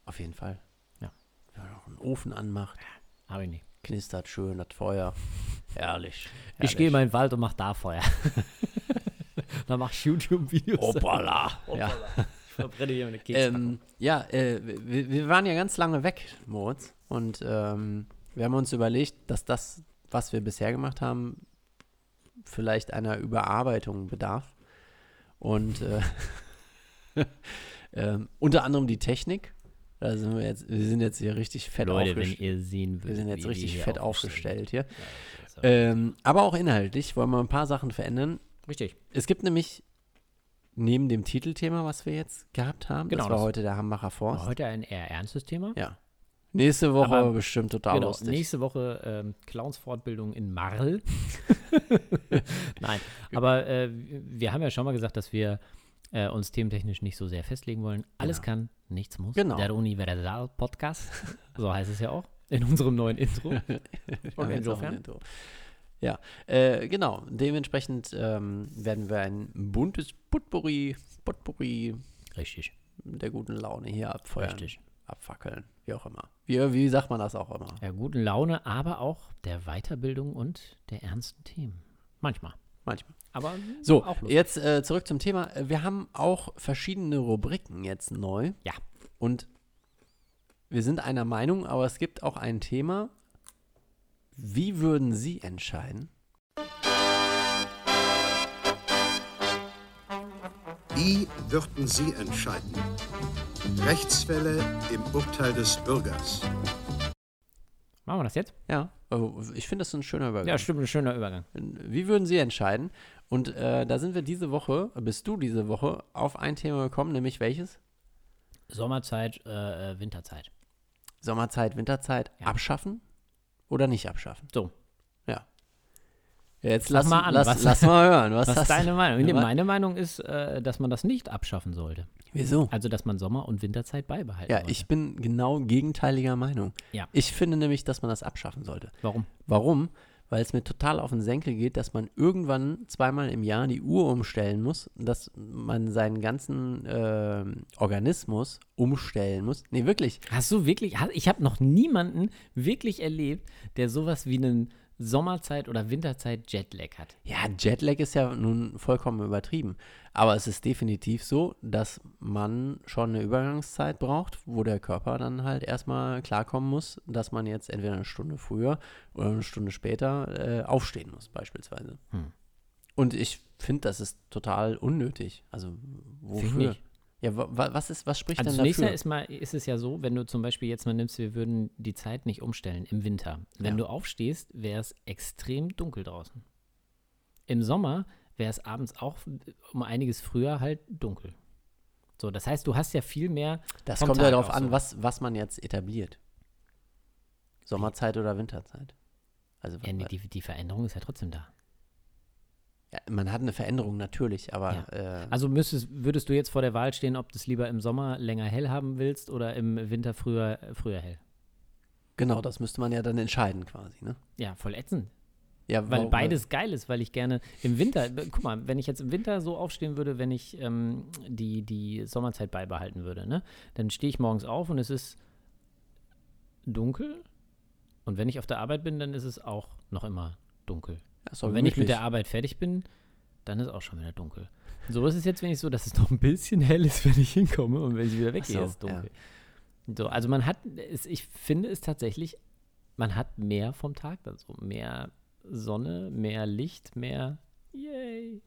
Auf jeden Fall. Ja. Wenn man auch einen Ofen anmacht, Habe ich nicht. knistert schön das Feuer. Herrlich. Ich gehe mal in den Wald und mach da Feuer. dann mach ich YouTube-Videos. Hoppala. Ja. Ich verbrenne hier meine Kekse. Ähm, ja, äh, wir, wir waren ja ganz lange weg, Moritz. Und ähm, wir haben uns überlegt, dass das, was wir bisher gemacht haben, vielleicht einer Überarbeitung bedarf. Und äh, ähm, unter anderem die Technik. Da sind wir jetzt, wir sind jetzt hier richtig fett Leute, wenn aufgestellt. ihr sehen würdet, Wir sind jetzt richtig fett aufgestellt hier. sind. Ähm, aber auch inhaltlich wollen wir ein paar Sachen verändern. Richtig. Es gibt nämlich neben dem Titelthema, was wir jetzt gehabt haben, Genau, das war das- heute der Hambacher Forst. Heute ein eher ernstes Thema. Ja. Nächste Woche Aber- bestimmt total Genau, lustig. nächste Woche ähm, Clowns-Fortbildung in Marl. Nein, aber äh, wir haben ja schon mal gesagt, dass wir äh, uns thementechnisch nicht so sehr festlegen wollen. Alles Genau. kann, nichts muss. Genau. Der Universal-Podcast, so heißt es ja auch, in unserem neuen Intro. Auch insofern. Intro. Ja, äh, genau. Dementsprechend ähm, werden wir ein buntes Potpourri, Potpourri Richtig, der guten Laune hier abfeuern, richtig. Abfackeln, wie auch immer. Wie, wie sagt man das auch immer? Ja, guten Laune, aber auch der Weiterbildung und der ernsten Themen. Manchmal. Manchmal. Aber So, jetzt äh, zurück zum Thema. Wir haben auch verschiedene Rubriken jetzt neu. Ja. Und wir sind einer Meinung, aber es gibt auch ein Thema. Wie würden Sie entscheiden? Wie würden Sie entscheiden? Rechtsfälle im Urteil des Bürgers. Machen wir das jetzt? Ja, oh, ich finde das ein schöner Übergang. Ja, stimmt, ein schöner Übergang. Wie würden Sie entscheiden? Und äh, da sind wir diese Woche, bist du diese Woche, auf ein Thema gekommen, nämlich welches? Sommerzeit, äh, äh, Winterzeit. Sommerzeit, Winterzeit Ja. abschaffen oder nicht abschaffen? So. Jetzt Sag lass mal an, lass, was- lass mal hören. Was, Was ist deine? Meinung? Nee, Meine Meinung ist, äh, dass man das nicht abschaffen sollte. Wieso? Also, dass man Sommer- und Winterzeit beibehalten Ja, sollte. ich bin genau gegenteiliger Meinung. Ja. Ich finde nämlich, dass man das abschaffen sollte. Warum? Warum? Weil es mir total auf den Senkel geht, dass man irgendwann zweimal im Jahr die Uhr umstellen muss, dass man seinen ganzen ähm, Organismus umstellen muss. Nee, wirklich. Hast du wirklich, ich habe noch niemanden wirklich erlebt, der sowas wie einen Sommerzeit- oder Winterzeit-Jetlag hat. Ja, Jetlag ist ja nun vollkommen übertrieben. Aber es ist definitiv so, dass man schon eine Übergangszeit braucht, wo der Körper dann halt erstmal klarkommen muss, dass man jetzt entweder eine Stunde früher oder eine Stunde später äh, aufstehen muss, beispielsweise. Hm. Und ich finde, das ist total unnötig. Also, wofür? Ja, wa wa was, ist, was spricht Also denn zunächst dafür? mal ist, mal ist es ja so, wenn du zum Beispiel jetzt mal nimmst, wir würden die Zeit nicht umstellen im Winter. Wenn Ja. du aufstehst, wäre es extrem dunkel draußen. Im Sommer wäre es abends auch um einiges früher halt dunkel. So, das heißt, du hast ja viel mehr. das kommt ja darauf an, so. was, was man jetzt etabliert. Sommerzeit oder Winterzeit. Also, Ja, nee, die, die Veränderung ist ja trotzdem da. Ja, man hat eine Veränderung natürlich, aber äh, Also müsstest, würdest du jetzt vor der Wahl stehen, ob du es lieber im Sommer länger hell haben willst oder im Winter früher, früher hell? genau, das müsste man ja dann entscheiden quasi, ne? Ja, voll ätzend. Ja, Weil warum- beides geil ist, weil ich gerne im Winter, guck mal, wenn ich jetzt im Winter so aufstehen würde, wenn ich ähm, die, die Sommerzeit beibehalten würde, ne, dann stehe ich morgens auf und es ist dunkel. Und wenn ich auf der Arbeit bin, dann ist es auch noch immer dunkel. Ja, doch Und wenn ich mit der Arbeit fertig bin, dann ist auch schon wieder dunkel. So ist es jetzt wenigstens so, dass es noch ein bisschen hell ist, wenn ich hinkomme und wenn ich wieder weggehe, so, ist es dunkel. So, also man hat, es, ich finde es tatsächlich, man hat mehr vom Tag, also mehr Sonne, mehr Licht, mehr Yay.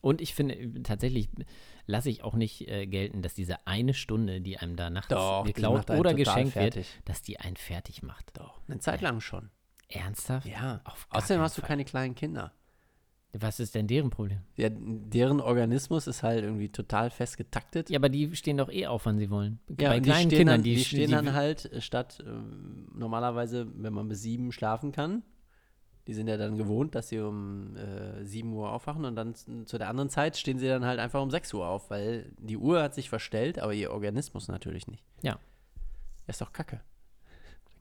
Und ich finde, tatsächlich lasse ich auch nicht äh, gelten, dass diese eine Stunde, die einem da nachts Doch, geklaut oder geschenkt fertig. wird, dass die einen fertig macht. Doch, eine Zeit lang schon. Ernsthaft? Ja. Außerdem hast du Fall. keine kleinen Kinder. Was ist denn deren Problem? Ja, deren Organismus ist halt irgendwie total fest getaktet. Ja, aber die stehen doch eh auf, wann sie wollen. Ja, Bei die kleinen stehen Kindern, dann, die, die stehen die, dann halt äh, statt ähm, normalerweise, wenn man bis sieben schlafen kann, die sind ja dann gewohnt, dass sie um äh, 7 Uhr aufwachen und dann zu der anderen Zeit stehen sie dann halt einfach um 6 Uhr auf, weil die Uhr hat sich verstellt, aber ihr Organismus natürlich nicht. Ja. Das ist doch kacke.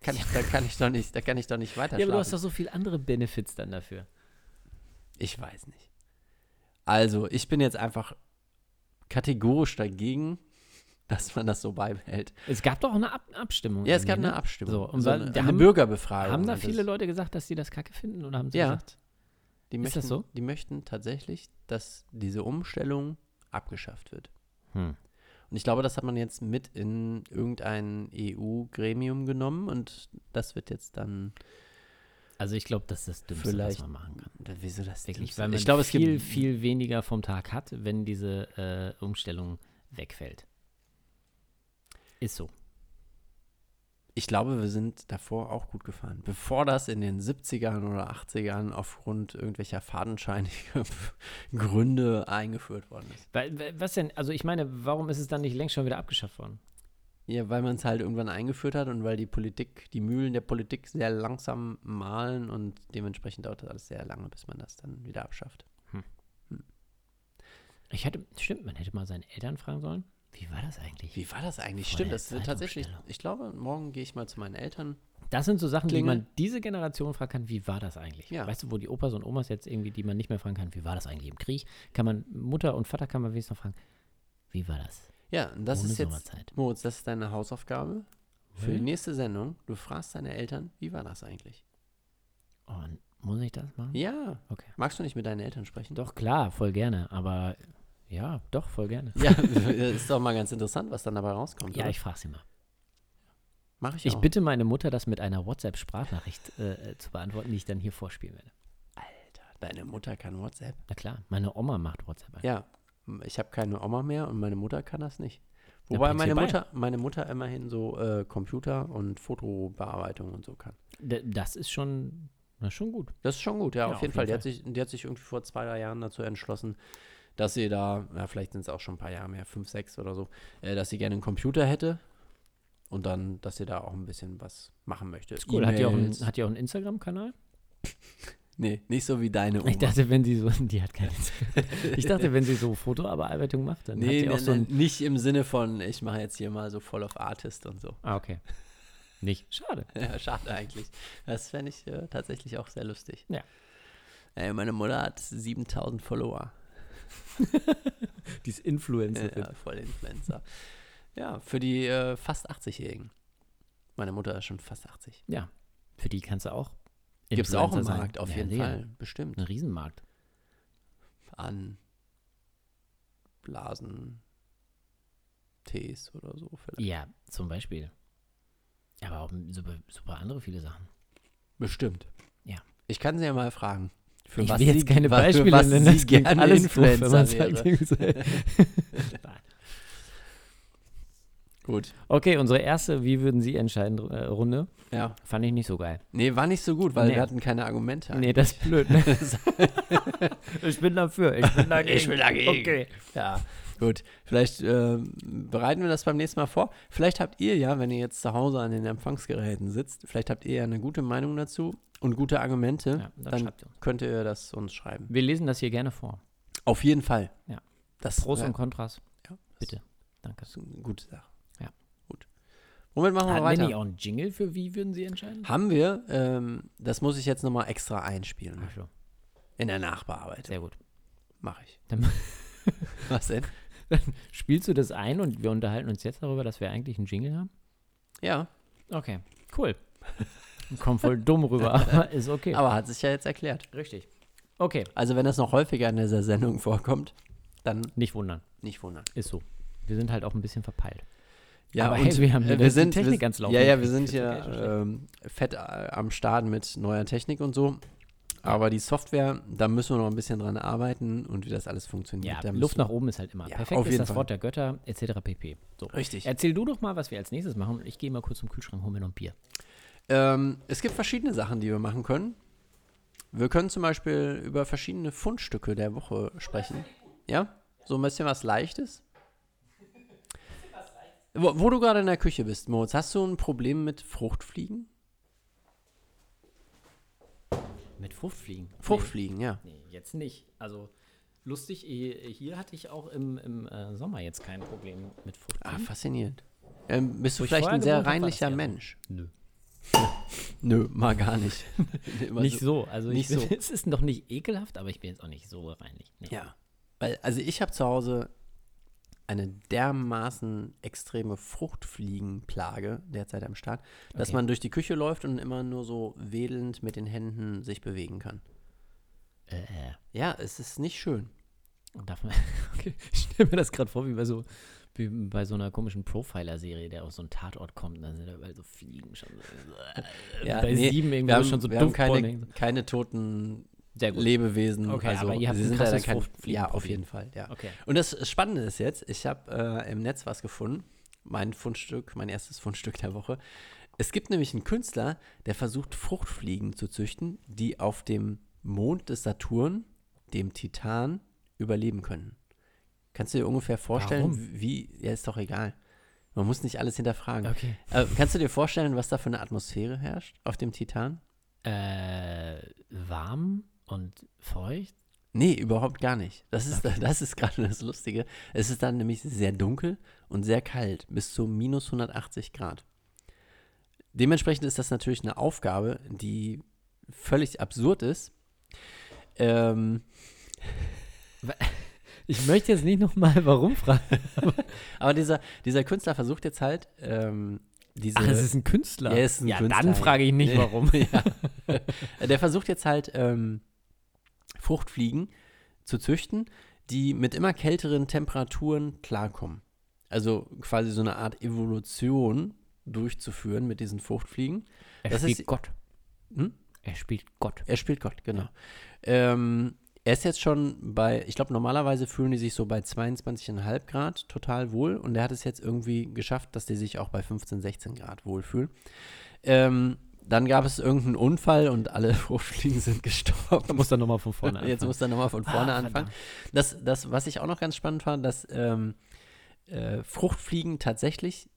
Kann ich, da kann ich doch nicht, da kann ich doch nicht weiter Ja, aber du hast doch so viele andere Benefits dann dafür. Ich weiß nicht. Also, ich bin jetzt einfach kategorisch dagegen, dass man das so beibehält. Es gab doch auch eine Ab Abstimmung. Ja, es gab eine ne? Abstimmung. So, und so eine, eine haben- Bürgerbefragung. Haben da viele Leute gesagt, dass sie das kacke finden oder haben sie Ja. gesagt, die Ist möchten, das so? Die möchten tatsächlich, dass diese Umstellung abgeschafft wird. hm, Und ich glaube, das hat man jetzt mit in irgendein EU-Gremium genommen und das wird jetzt dann also ich glaube, das ist das Dümmste, vielleicht. was man machen kann. Wieso das Wirklich, Dümmste? weil man ich glaube, es viel, gibt viel weniger vom Tag hat, wenn diese äh, Umstellung wegfällt. Ist so. Ich glaube, wir sind davor auch gut gefahren. Bevor das in den 70ern oder 80ern aufgrund irgendwelcher fadenscheiniger Gründe eingeführt worden ist. Weil, wa- was denn, also ich meine, warum ist es dann nicht längst schon wieder abgeschafft worden? Ja, weil man es halt irgendwann eingeführt hat und weil die Politik, die Mühlen der Politik sehr langsam mahlen und dementsprechend dauert das alles sehr lange, bis man das dann wieder abschafft. Ich hätte, stimmt, man hätte mal seine Eltern fragen sollen. Wie war das eigentlich? Wie war das eigentlich? Vor Stimmt, das wird tatsächlich. Ich glaube, morgen gehe ich mal zu meinen Eltern. Das sind so Sachen, Klingel. die man diese Generation fragen kann, wie war das eigentlich? Ja. Weißt du, wo die Opas und Omas jetzt irgendwie, die man nicht mehr fragen kann, wie war das eigentlich im Krieg? Kann man, Mutter und Vater kann man wenigstens noch fragen, wie war das? Ja, und das Ohne ist jetzt. Moritz, das ist deine Hausaufgabe für die Mhm. nächste Sendung. Du fragst deine Eltern, wie war das eigentlich? Und muss ich das machen? Ja. Okay. Magst du nicht mit deinen Eltern sprechen? Doch, klar, voll gerne, aber ja, doch, voll gerne. Ja, ist doch mal ganz interessant, was dann dabei rauskommt. Ja, oder? ich frage sie mal. Mach ich, Ich auch. bitte meine Mutter, das mit einer WhatsApp-Sprachnachricht äh, äh, zu beantworten, die ich dann hier vorspielen werde. Alter, deine Mutter kann WhatsApp. Na klar, meine Oma macht WhatsApp. Ja, ich habe keine Oma mehr und meine Mutter kann das nicht. Wobei meine. Mutter, meine Mutter immerhin so äh, Computer und Fotobearbeitung und so kann. D das ist schon, na, schon gut. Das ist schon gut, ja, Ja, auf jeden auf Fall. jeden Die hat, sich, die hat sich irgendwie vor zwei, drei Jahren dazu entschlossen, dass sie da, ja, vielleicht sind es auch schon ein paar Jahre mehr, fünf, sechs oder so, äh, dass sie gerne einen Computer hätte und dann, dass sie da auch ein bisschen was machen möchte. Ist cool. Hat die, auch einen, hat die auch einen Instagram-Kanal? Nee, nicht so wie deine Oma. Ich dachte, wenn sie so, die hat keinen Instagram. Ich dachte, wenn sie so Fotobearbeitung macht, dann hat nee, sie auch nee, so ein. nee, nicht im Sinne von, ich mache jetzt hier mal so voll auf Artist und so. Ah, okay. Nicht. Schade. Ja, schade eigentlich. Das fände ich äh, tatsächlich auch sehr lustig. Ja. Ey, meine Mutter hat 7000 Follower. Die ist Influencerin. Ja, voll Influencer. ja, für die äh, fast 80-Jährigen. Meine Mutter ist schon fast 80. Ja. Für die kannst du auch. Gibt es auch im sein. Markt, auf Ja, jeden sicher. Fall. Bestimmt. Ein Riesenmarkt. An Blasen, Tees oder so vielleicht. Ja, zum Beispiel. Aber auch super, super andere viele Sachen. Bestimmt. Ja. Ich kann sie ja mal fragen. Für ich was will jetzt keine Beispiele was nennen, das klingt gerne alles Influencer man sagt. Gut. okay, unsere erste Wie würden Sie entscheiden äh, Runde Ja. fand ich nicht so geil. Nee, war nicht so gut, weil Nee. wir hatten keine Argumente. Nee, das ist blöd. Ne? ich bin dafür. Ich bin dagegen. Ich bin dagegen. Okay. Ja, gut. Vielleicht äh, bereiten wir das beim nächsten Mal vor. Vielleicht habt ihr ja, wenn ihr jetzt zu Hause an den Empfangsgeräten sitzt, vielleicht habt ihr ja eine gute Meinung dazu und gute Argumente. Ja, dann dann könnt ihr das uns schreiben. Wir lesen das hier gerne vor. Auf jeden Fall. Ja. Das Pros ja, und Kontras. ja, das Bitte. Danke. ist eine gute Sache. Ja. Gut. Womit machen wir wir weiter? nicht auch einen Jingle für Wie würden Sie entscheiden? Haben wir, ähm, das muss ich jetzt nochmal extra einspielen. Ach so, In der Nachbearbeitung. sehr gut. Mache ich. Dann Was denn? spielst du das ein und wir unterhalten uns jetzt darüber, dass wir eigentlich einen Jingle haben? Ja, Okay, cool. Kommt voll dumm rüber, aber ist okay. aber hat sich ja jetzt erklärt. Richtig. Okay, Also wenn das noch häufiger in dieser Sendung vorkommt, dann nicht wundern. nicht wundern. Ist so. Wir sind halt auch ein bisschen verpeilt. Ja, Aber und hey, wir haben wir sind, Technik wir, ans Laufen Ja, ja, wir sind hier ähm, fett äh, am Start mit neuer Technik und so. Aber die Software, da müssen wir noch ein bisschen dran arbeiten und wie das alles funktioniert. Ja, Luft nach oben ist halt immer. Ja, Perfekt auf ist das Fall. Wort der Götter, etc. pp. So. Richtig. Erzähl du doch mal, was wir als nächstes machen. Ich gehe mal kurz zum Kühlschrank, hol mir noch ein Bier. Ähm, es gibt verschiedene Sachen, die wir machen können. Wir können zum Beispiel über verschiedene Fundstücke der Woche sprechen. Ja? So ein bisschen was Leichtes. Wo, wo du gerade in der Küche bist, Moritz, hast du ein Problem mit Fruchtfliegen? Mit Fruchtfliegen. Fruchtfliegen, ja. Nee, nee, jetzt nicht. Also lustig, eh, hier hatte ich auch im, im äh, Sommer jetzt kein Problem mit Ah, Fruchtfliegen. faszinierend. Ähm, bist du Wo ich vielleicht ein sehr reinlicher. Mensch? Nö. Nö, mal gar nicht. Immer nicht so. Also nicht ich bin, so. es ist noch nicht ekelhaft, aber ich bin jetzt auch nicht so reinlich. Nee. Ja. Weil, also ich habe zu Hause eine dermaßen extreme Fruchtfliegenplage derzeit am Start, dass Okay. man durch die Küche läuft und immer nur so wedelnd mit den Händen sich bewegen kann. Äh, äh. Ja, es ist nicht schön. Und darf man, okay. Ich stelle mir das gerade vor, wie bei so, wie bei so einer komischen Profiler-Serie, der aus so einem Tatort kommt und dann sind da überall so Fliegen schon so. Ja, bei nee, sieben irgendwo wir haben, schon so wir haben keine, keine toten. Lebewesen. Okay, also, aber ihr habt sie sind leider kein. Ja, auf jeden Fall, ja. Okay. Und das Spannende ist jetzt, ich habe äh, im Netz was gefunden, mein Fundstück, mein erstes Fundstück der Woche. Es gibt nämlich einen Künstler, der versucht, Fruchtfliegen zu züchten, die auf dem Mond des Saturn, dem Titan, überleben können. Kannst du dir ungefähr vorstellen, Warum? wie, ja, ist doch egal. Man muss nicht alles hinterfragen. Okay. Äh, kannst du dir vorstellen, was da für eine Atmosphäre herrscht auf dem Titan? Äh, warm und feucht? Nee, überhaupt gar nicht. Das ist, das ist gerade das Lustige. Es ist dann nämlich sehr dunkel und sehr kalt, bis zu minus 180 Grad. Dementsprechend ist das natürlich eine Aufgabe, die völlig absurd ist. Ähm, Ich möchte jetzt nicht nochmal warum fragen. aber dieser, dieser Künstler versucht jetzt halt, ähm, diese. Ach, es ist ein Künstler. Ja, ist ein ja Künstler. dann frage ich nicht, warum. ja. Der versucht jetzt halt ähm, Fruchtfliegen zu züchten, die mit immer kälteren Temperaturen klarkommen. Also quasi so eine Art Evolution durchzuführen mit diesen Fruchtfliegen. Er Das spielt ist- Gott. Hm? Er spielt Gott. Er spielt Gott, genau. Ähm, er ist jetzt schon bei, ich glaube, normalerweise fühlen die sich so bei 22,5 Grad total wohl und er hat es jetzt irgendwie geschafft, dass die sich auch bei 15, 16 Grad wohlfühlen. Ähm, dann gab es irgendeinen Unfall und alle Fruchtfliegen sind gestorben. muss dann nochmal von vorne Jetzt muss er nochmal von vorne Ah, anfangen. Das, das, was ich auch noch ganz spannend fand, dass ähm, äh, Fruchtfliegen tatsächlich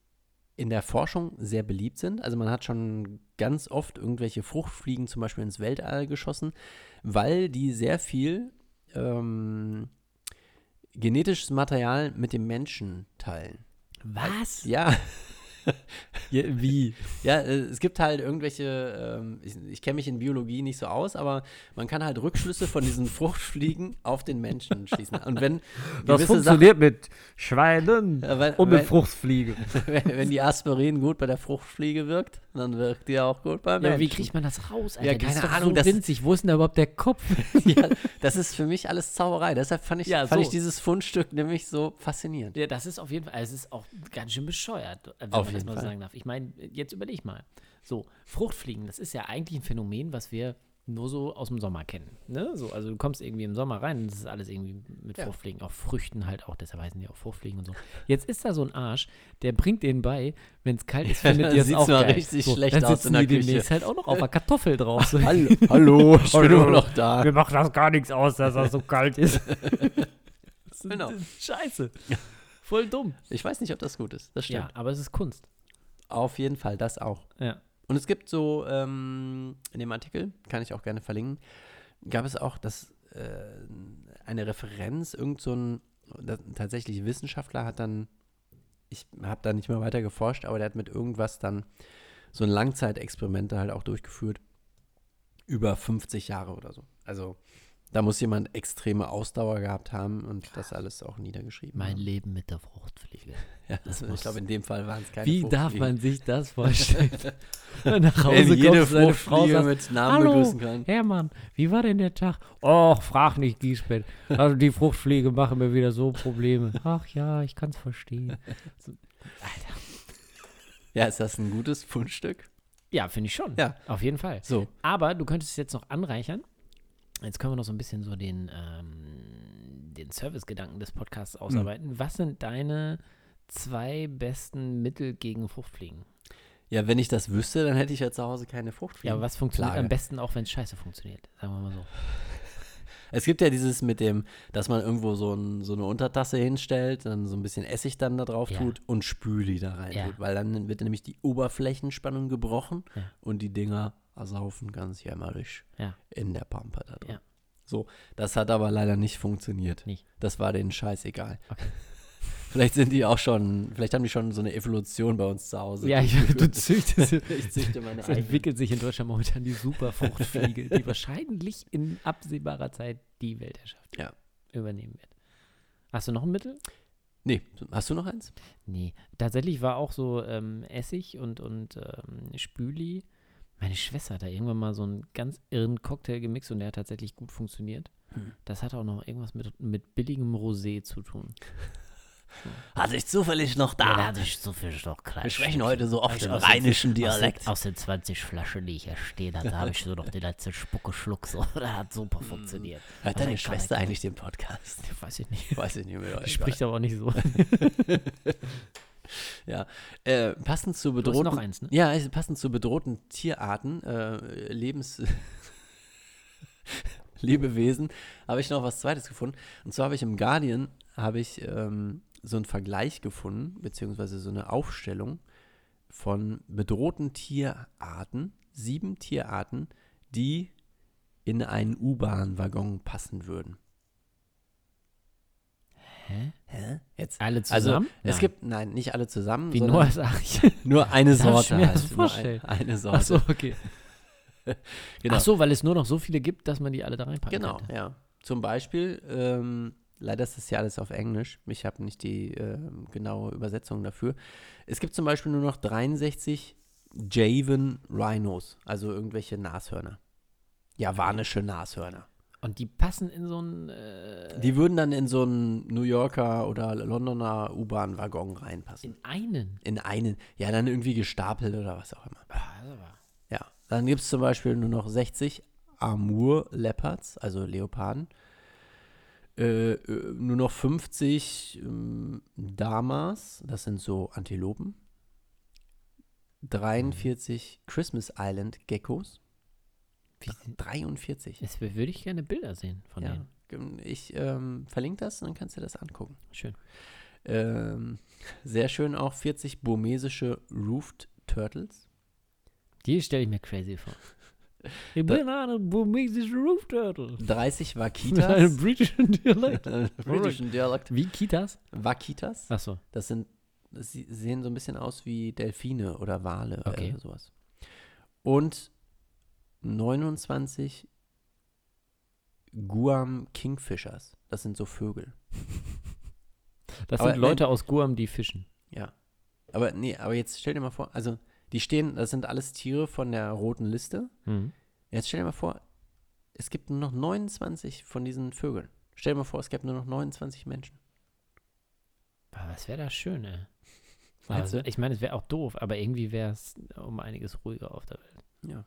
in der Forschung sehr beliebt sind. Also man hat schon ganz oft irgendwelche Fruchtfliegen zum Beispiel ins Weltall geschossen, weil die sehr viel ähm, genetisches Material mit dem Menschen teilen. Was? Ja, Ja, wie? ja, äh, es gibt halt irgendwelche, ähm, ich, ich kenne mich in Biologie nicht so aus, aber man kann halt Rückschlüsse von diesen Fruchtfliegen auf den Menschen schließen. Und wenn gewisse Sachen, mit Schweinen Ja, weil- und mit Fruchtfliegen. wenn, wenn die Aspirin gut bei der Fruchtfliege wirkt, dann wirkt die auch gut beim Ja, Menschen. wie kriegt man das raus, Alter? Ja, keine doch Ahnung, So das- winzig. Wo ist denn da überhaupt der Kopf? ja, das ist für mich alles Zauberei. Deshalb fand ich, Ja, fand so. ich dieses Fundstück nämlich so faszinierend. Ja, das ist auf jeden Fall, also es ist auch ganz schön bescheuert, äh, wenn man das mal Fall. sagen darf. Ich meine, jetzt überleg mal. So, Fruchtfliegen, das ist ja eigentlich ein Phänomen, was wir nur so aus dem Sommer kennen. Ne? So, also du kommst irgendwie im Sommer rein das ist alles irgendwie mit Ja. Fruchtfliegen, auch Früchten halt auch, deshalb heißen die auch Fruchtfliegen und so. Jetzt ist da so ein Arsch, der bringt denen bei, wenn es kalt ist, Ja, findet die das sieht's auch geil. richtig so, schlecht dann aus in der die Küche. demnächst halt auch noch auf der Kartoffel drauf. So. Hallo, hallo, ich bin Hallo. immer noch da. Mir macht das gar nichts aus, dass das so kalt ist. Das ist Genau. Scheiße. Voll dumm. Ich weiß nicht, ob das gut ist. Das stimmt. Ja, aber es ist Kunst. Auf jeden Fall, das auch. Ja. Und es gibt so, ähm, in dem Artikel, kann ich auch gerne verlinken, gab es auch das, äh, eine Referenz, irgend so ein, tatsächlich Wissenschaftler hat dann, ich habe da nicht mehr weiter geforscht, aber der hat mit irgendwas dann so ein Langzeitexperimente halt auch durchgeführt, über 50 Jahre oder so. Also da muss jemand extreme Ausdauer gehabt haben und das alles auch niedergeschrieben Mein haben. Leben mit der Fruchtfliege. Ja, das, ich muss- glaube, in dem Fall waren es keine Wie darf man sich das vorstellen? Nach Wenn Hause jede kommst, deine Frau sagt, mit Namen Hallo, begrüßen kann. Hermann, wie war denn der Tag? Och, frag nicht, Giesbett. Also die Fruchtfliege machen mir wieder so Probleme. Ach ja, ich kann's verstehen. So, Alter. Ja, ist das ein gutes Fundstück? Ja, finde ich schon. Ja. Auf jeden Fall. So. Aber du könntest es jetzt noch anreichern. Jetzt können wir noch so ein bisschen so den, ähm, den Servicegedanken des Podcasts Hm. ausarbeiten. Was sind deine zwei besten Mittel gegen Fruchtfliegen? Ja, wenn ich das wüsste, dann hätte ich ja zu Hause keine Ja, Fruchtfliegen. aber was funktioniert Plage. am besten, auch wenn es scheiße funktioniert? Sagen wir mal so. Es gibt ja dieses mit dem, dass man irgendwo so, ein, so eine Untertasse hinstellt, dann so ein bisschen Essig dann da drauf Ja. tut und Spüli da rein Ja. tut, weil dann wird nämlich die Oberflächenspannung gebrochen Ja. und die Dinger ersaufen ganz jämmerlich Ja. in der Pampe da drin. Ja. So, das hat aber leider nicht funktioniert. Nicht. Das war denen scheißegal. Vielleicht sind die auch schon, vielleicht haben die schon so eine Evolution bei uns zu Hause. Ja, ich, du züchtest. ich züchte meine Es entwickelt sich in Deutschland momentan die Superfruchtfliege, die wahrscheinlich in absehbarer Zeit die Weltherrschaft Ja. übernehmen wird. Hast du noch ein Mittel? Nee, hast du noch eins? Nee, tatsächlich war auch so ähm, Essig und, und ähm, Spüli. Meine Schwester hat da irgendwann mal so einen ganz irren Cocktail gemixt und der hat tatsächlich gut funktioniert. Hm. Das hat auch noch irgendwas mit, mit billigem Rosé zu tun. Hatte ich zufällig noch da. ich so viel noch klein. Wir sprechen heute so oft Ich im rheinischen Aus den, Dialekt. aus den 20 Flaschen, die ich hier stehen hatte, habe ich so noch den letzten Spucke Schluck. So. Das hat super funktioniert. Hört deine Lecker, Schwester eigentlich den Podcast? Weiß ich nicht. Weiß ich nicht mehr. Die spricht aber auch nicht so. Ja, äh, passend zu bedrohten. noch eins, ne? Ja, passend zu bedrohten Tierarten, äh, Lebens. Lebewesen, habe ich noch was Zweites gefunden. Und zwar habe ich im Guardian habe ich ähm, so einen Vergleich gefunden, beziehungsweise so eine Aufstellung von bedrohten Tierarten, sieben Tierarten, die in einen U-Bahn-Waggon passen würden. Hä? Hä? Jetzt. Alle Also, zusammen? es Nein. gibt, nein, nicht alle zusammen, Wie Noahs Arch. nur eine Darf ich Sorte mir halt. vorstellen? Ein, eine Sorte. Ach so, okay. Genau. Ach so, weil es nur noch so viele gibt, dass man die alle da reinpacken Genau, könnte. ja. Zum Beispiel, ähm, leider ist das ja alles auf Englisch. Ich habe nicht die ähm, genaue Übersetzung dafür. Es gibt zum Beispiel nur noch 63 Javan Rhinos, also irgendwelche Nashörner. Javanische Nashörner. Und die passen in so ein. Äh, Die würden dann in so einen New Yorker oder Londoner U-Bahn-Waggon reinpassen. in einen. In einen, ja, dann irgendwie gestapelt oder was auch immer. Also, Ja, dann gibt es zum Beispiel nur noch 60 Amur Leopards, also Leoparden. Äh, äh, nur noch 50 ähm, Damas, das sind so Antilopen. 43 Christmas Island Geckos. Wie, 43. jetzt würde ich gerne Bilder sehen von Ja, denen. ich ähm, verlinke das und dann kannst du das angucken. Schön. Ähm, sehr schön auch 40 burmesische Roofed Turtles. Die stelle ich mir crazy vor. Ich bin ein burmesischer Roof Turtle. 30 Mit einem britischen Dialekt. Britischen Dialekt. Wie Kitas? Vaquitas. Achso. Das sind, das sie- sehen so ein bisschen aus wie Delfine oder Wale Okay. oder sowas. Und 29 Guam Kingfishers. Das sind so Vögel. Das Aber sind Leute aus Guam, die fischen. Ja. Aber nee, aber jetzt stell dir mal vor, also die stehen, das sind alles Tiere von der roten Liste. Mhm. Jetzt stell dir mal vor, es gibt nur noch 29 von diesen Vögeln. Stell dir mal vor, es gäbe nur noch 29 Menschen. Aber was wäre das schön, ey. Meinst Also, ich meine, es wäre auch doof, aber irgendwie wäre es um einiges ruhiger auf der Welt. Ja.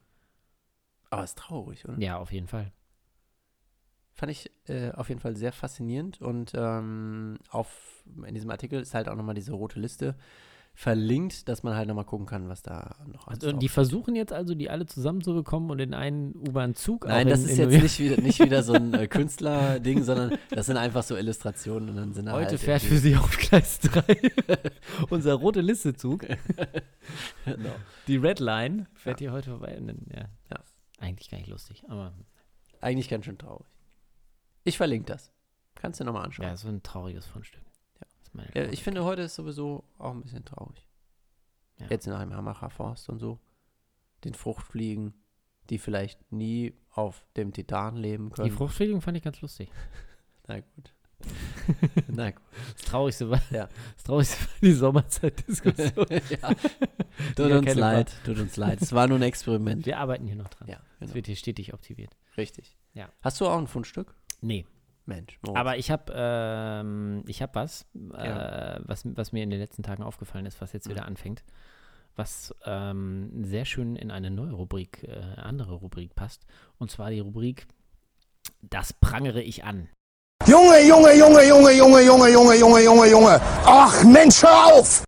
Aber ist traurig, oder? Ja, auf jeden Fall. Fand ich äh, auf jeden Fall sehr faszinierend und ähm, auf, in diesem Artikel ist halt auch nochmal diese rote Liste verlinkt, dass man halt nochmal gucken kann, was da noch alles Also, die versuchen jetzt also, die alle zusammenzubekommen und in einen U-Bahn-Zug Nein, das in, ist in jetzt nicht wieder, nicht wieder so ein äh, Künstler-Ding, sondern das sind einfach so Illustrationen und dann sind da Heute halt fährt für Sie auf Gleis 3 unser rote Liste-Zug. Genau. Die Red Line fährt Ja. hier heute vorbei. Dann, ja. Ja. Eigentlich gar nicht lustig, aber Eigentlich ganz schön traurig. Ich verlinke das. Kannst du nochmal anschauen. ja, so ein trauriges Fundstück. Ja. Ja, ich finde, heute ist sowieso auch ein bisschen traurig. Ja. Jetzt nach dem Hammacher Forst und so. Den Fruchtfliegen, die vielleicht nie auf dem Titan leben Die können. Fruchtfliegen fand ich ganz lustig. Na gut. Na gut. Das Traurigste war, Ja. das Traurigste war die Sommerzeitdiskussion. ja. Tut uns leid, tut uns leid. Es war nur ein Experiment. Wir arbeiten hier noch dran. Ja, Es genau. wird hier stetig optimiert. richtig. Ja. Hast du auch ein Fundstück? Nee, Mensch. Moritz. aber ich habe ähm, ich hab was, Ja. äh, was, was mir in den letzten Tagen aufgefallen ist, was jetzt Mhm. wieder anfängt, was ähm, sehr schön in eine neue Rubrik, äh, andere Rubrik passt. Und zwar die Rubrik Das prangere ich an. Junge, Junge, Junge, Junge, Junge, Junge, Junge, Junge, Junge, Junge. Ach, Mensch, hör auf!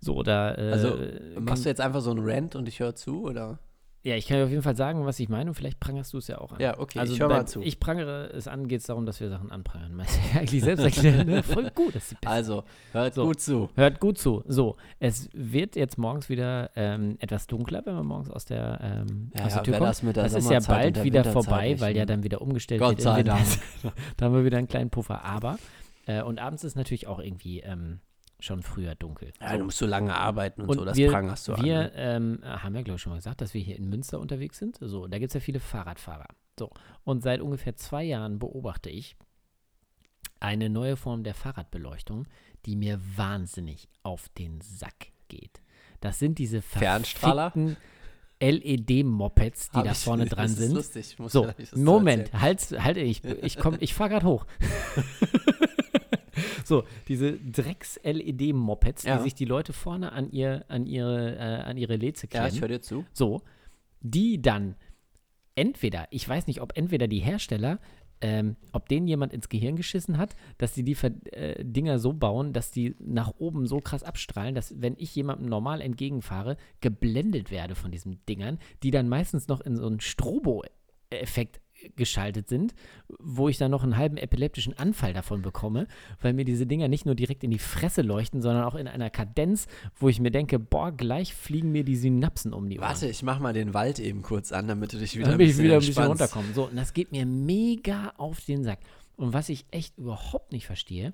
So, da. Äh, also, machst du jetzt einfach so einen Rant und ich höre zu, oder? Ja, ich kann dir auf jeden Fall sagen, was ich meine und vielleicht prangerst du es ja auch an. Ja, okay, also ich hör mal zu. Ich prangere es an, geht es darum, dass wir Sachen anprangern. Meist ja eigentlich selbst erklären, ne? Voll gut. Also, hört So. gut zu. Hört gut zu. So, es wird jetzt morgens wieder ähm, etwas dunkler, wenn man morgens aus der, ähm, Ja, aus der ja, Tür wer kommt. das mit der das ist ja bald der wieder vorbei, nicht, weil ja ne? dann wieder umgestellt Gott wird. im sei. Dank. da haben wir wieder einen kleinen Puffer. Aber Äh, und abends ist natürlich auch irgendwie ähm, schon früher dunkel. Ja, du musst so lange arbeiten und, Und so, das wir, prangerst du wir an. ne? ähm, haben ja, glaube ich, schon mal gesagt, dass wir hier in Münster unterwegs sind. So, da gibt es ja viele Fahrradfahrer. So, und seit ungefähr zwei Jahren beobachte ich eine neue Form der Fahrradbeleuchtung, die mir wahnsinnig auf den Sack geht. Das sind diese Fernstrahler? LED-Mopeds, die Hab da ich- vorne das dran ist sind. lustig, ich muss So, Moment, halt, halt, ich, ich komm, ich fahr grad hoch. so, diese Drecks-LED-Mopeds, Ja. die sich die Leute vorne an, ihr, an ihre, äh, an ihre Leze Ja, ich klemmen. höre dir zu. so, die dann entweder, ich weiß nicht, ob entweder die Hersteller, ähm, ob denen jemand ins Gehirn geschissen hat, dass die die Ver äh, Dinger so bauen, dass die nach oben so krass abstrahlen, dass wenn ich jemandem normal entgegenfahre, geblendet werde von diesen Dingern, die dann meistens noch in so einen Strobo-Effekt geschaltet sind, wo ich dann noch einen halben epileptischen Anfall davon bekomme, weil mir diese Dinger nicht nur direkt in die Fresse leuchten, sondern auch in einer Kadenz, wo ich mir denke, boah, gleich fliegen mir die Synapsen um die Ohren. Warte, ich mach mal den Wald eben kurz an, damit du dich wieder ein bisschen wieder ein bisschen runterkommen. So, und das geht mir mega auf den Sack. Und was ich echt überhaupt nicht verstehe,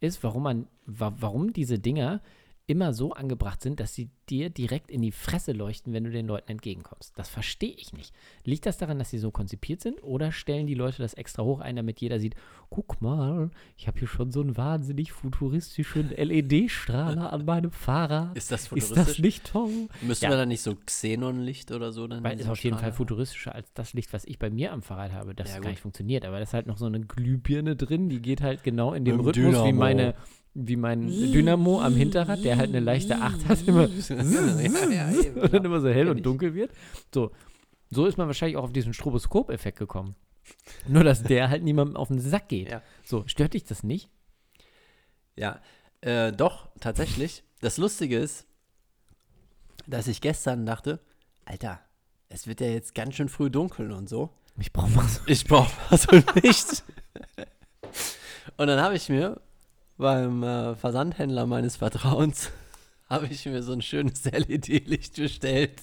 ist, warum man, wa warum diese Dinger immer so angebracht sind, dass sie dir direkt in die Fresse leuchten, wenn du den Leuten entgegenkommst. Das verstehe ich nicht. Liegt das daran, dass sie so konzipiert sind oder stellen die Leute das extra hoch ein, damit jeder sieht, guck mal, ich habe hier schon so einen wahnsinnig futuristischen LED-Strahler an meinem Fahrrad. Ist das Ist futuristisch? das nicht toll? Müssen Ja. wir da nicht so Xenonlicht oder so dann? Weil ist auf jeden Fall futuristischer als das Licht, was ich bei mir am Fahrrad habe, das Ja, gar nicht funktioniert. Aber da ist halt noch so eine Glühbirne drin, die geht halt genau in dem Im Rhythmus wie Dynamo. meine wie mein Dynamo am Hinterrad, der halt eine leichte 8 hat, immer und dann genau. immer so hell und dunkel wird. So, so ist man wahrscheinlich auch auf diesen Stroboskop-Effekt gekommen. Nur, dass der halt niemandem auf den Sack geht. Ja. So, stört dich das nicht? Ja, äh, doch, tatsächlich. Das Lustige ist, dass ich gestern dachte, Alter, es wird ja jetzt ganz schön früh dunkel und so. Ich brauche mal so. Ich brauche was und nicht. Und dann habe ich mir beim äh, Versandhändler meines Vertrauens habe ich mir so ein schönes LED-Licht bestellt.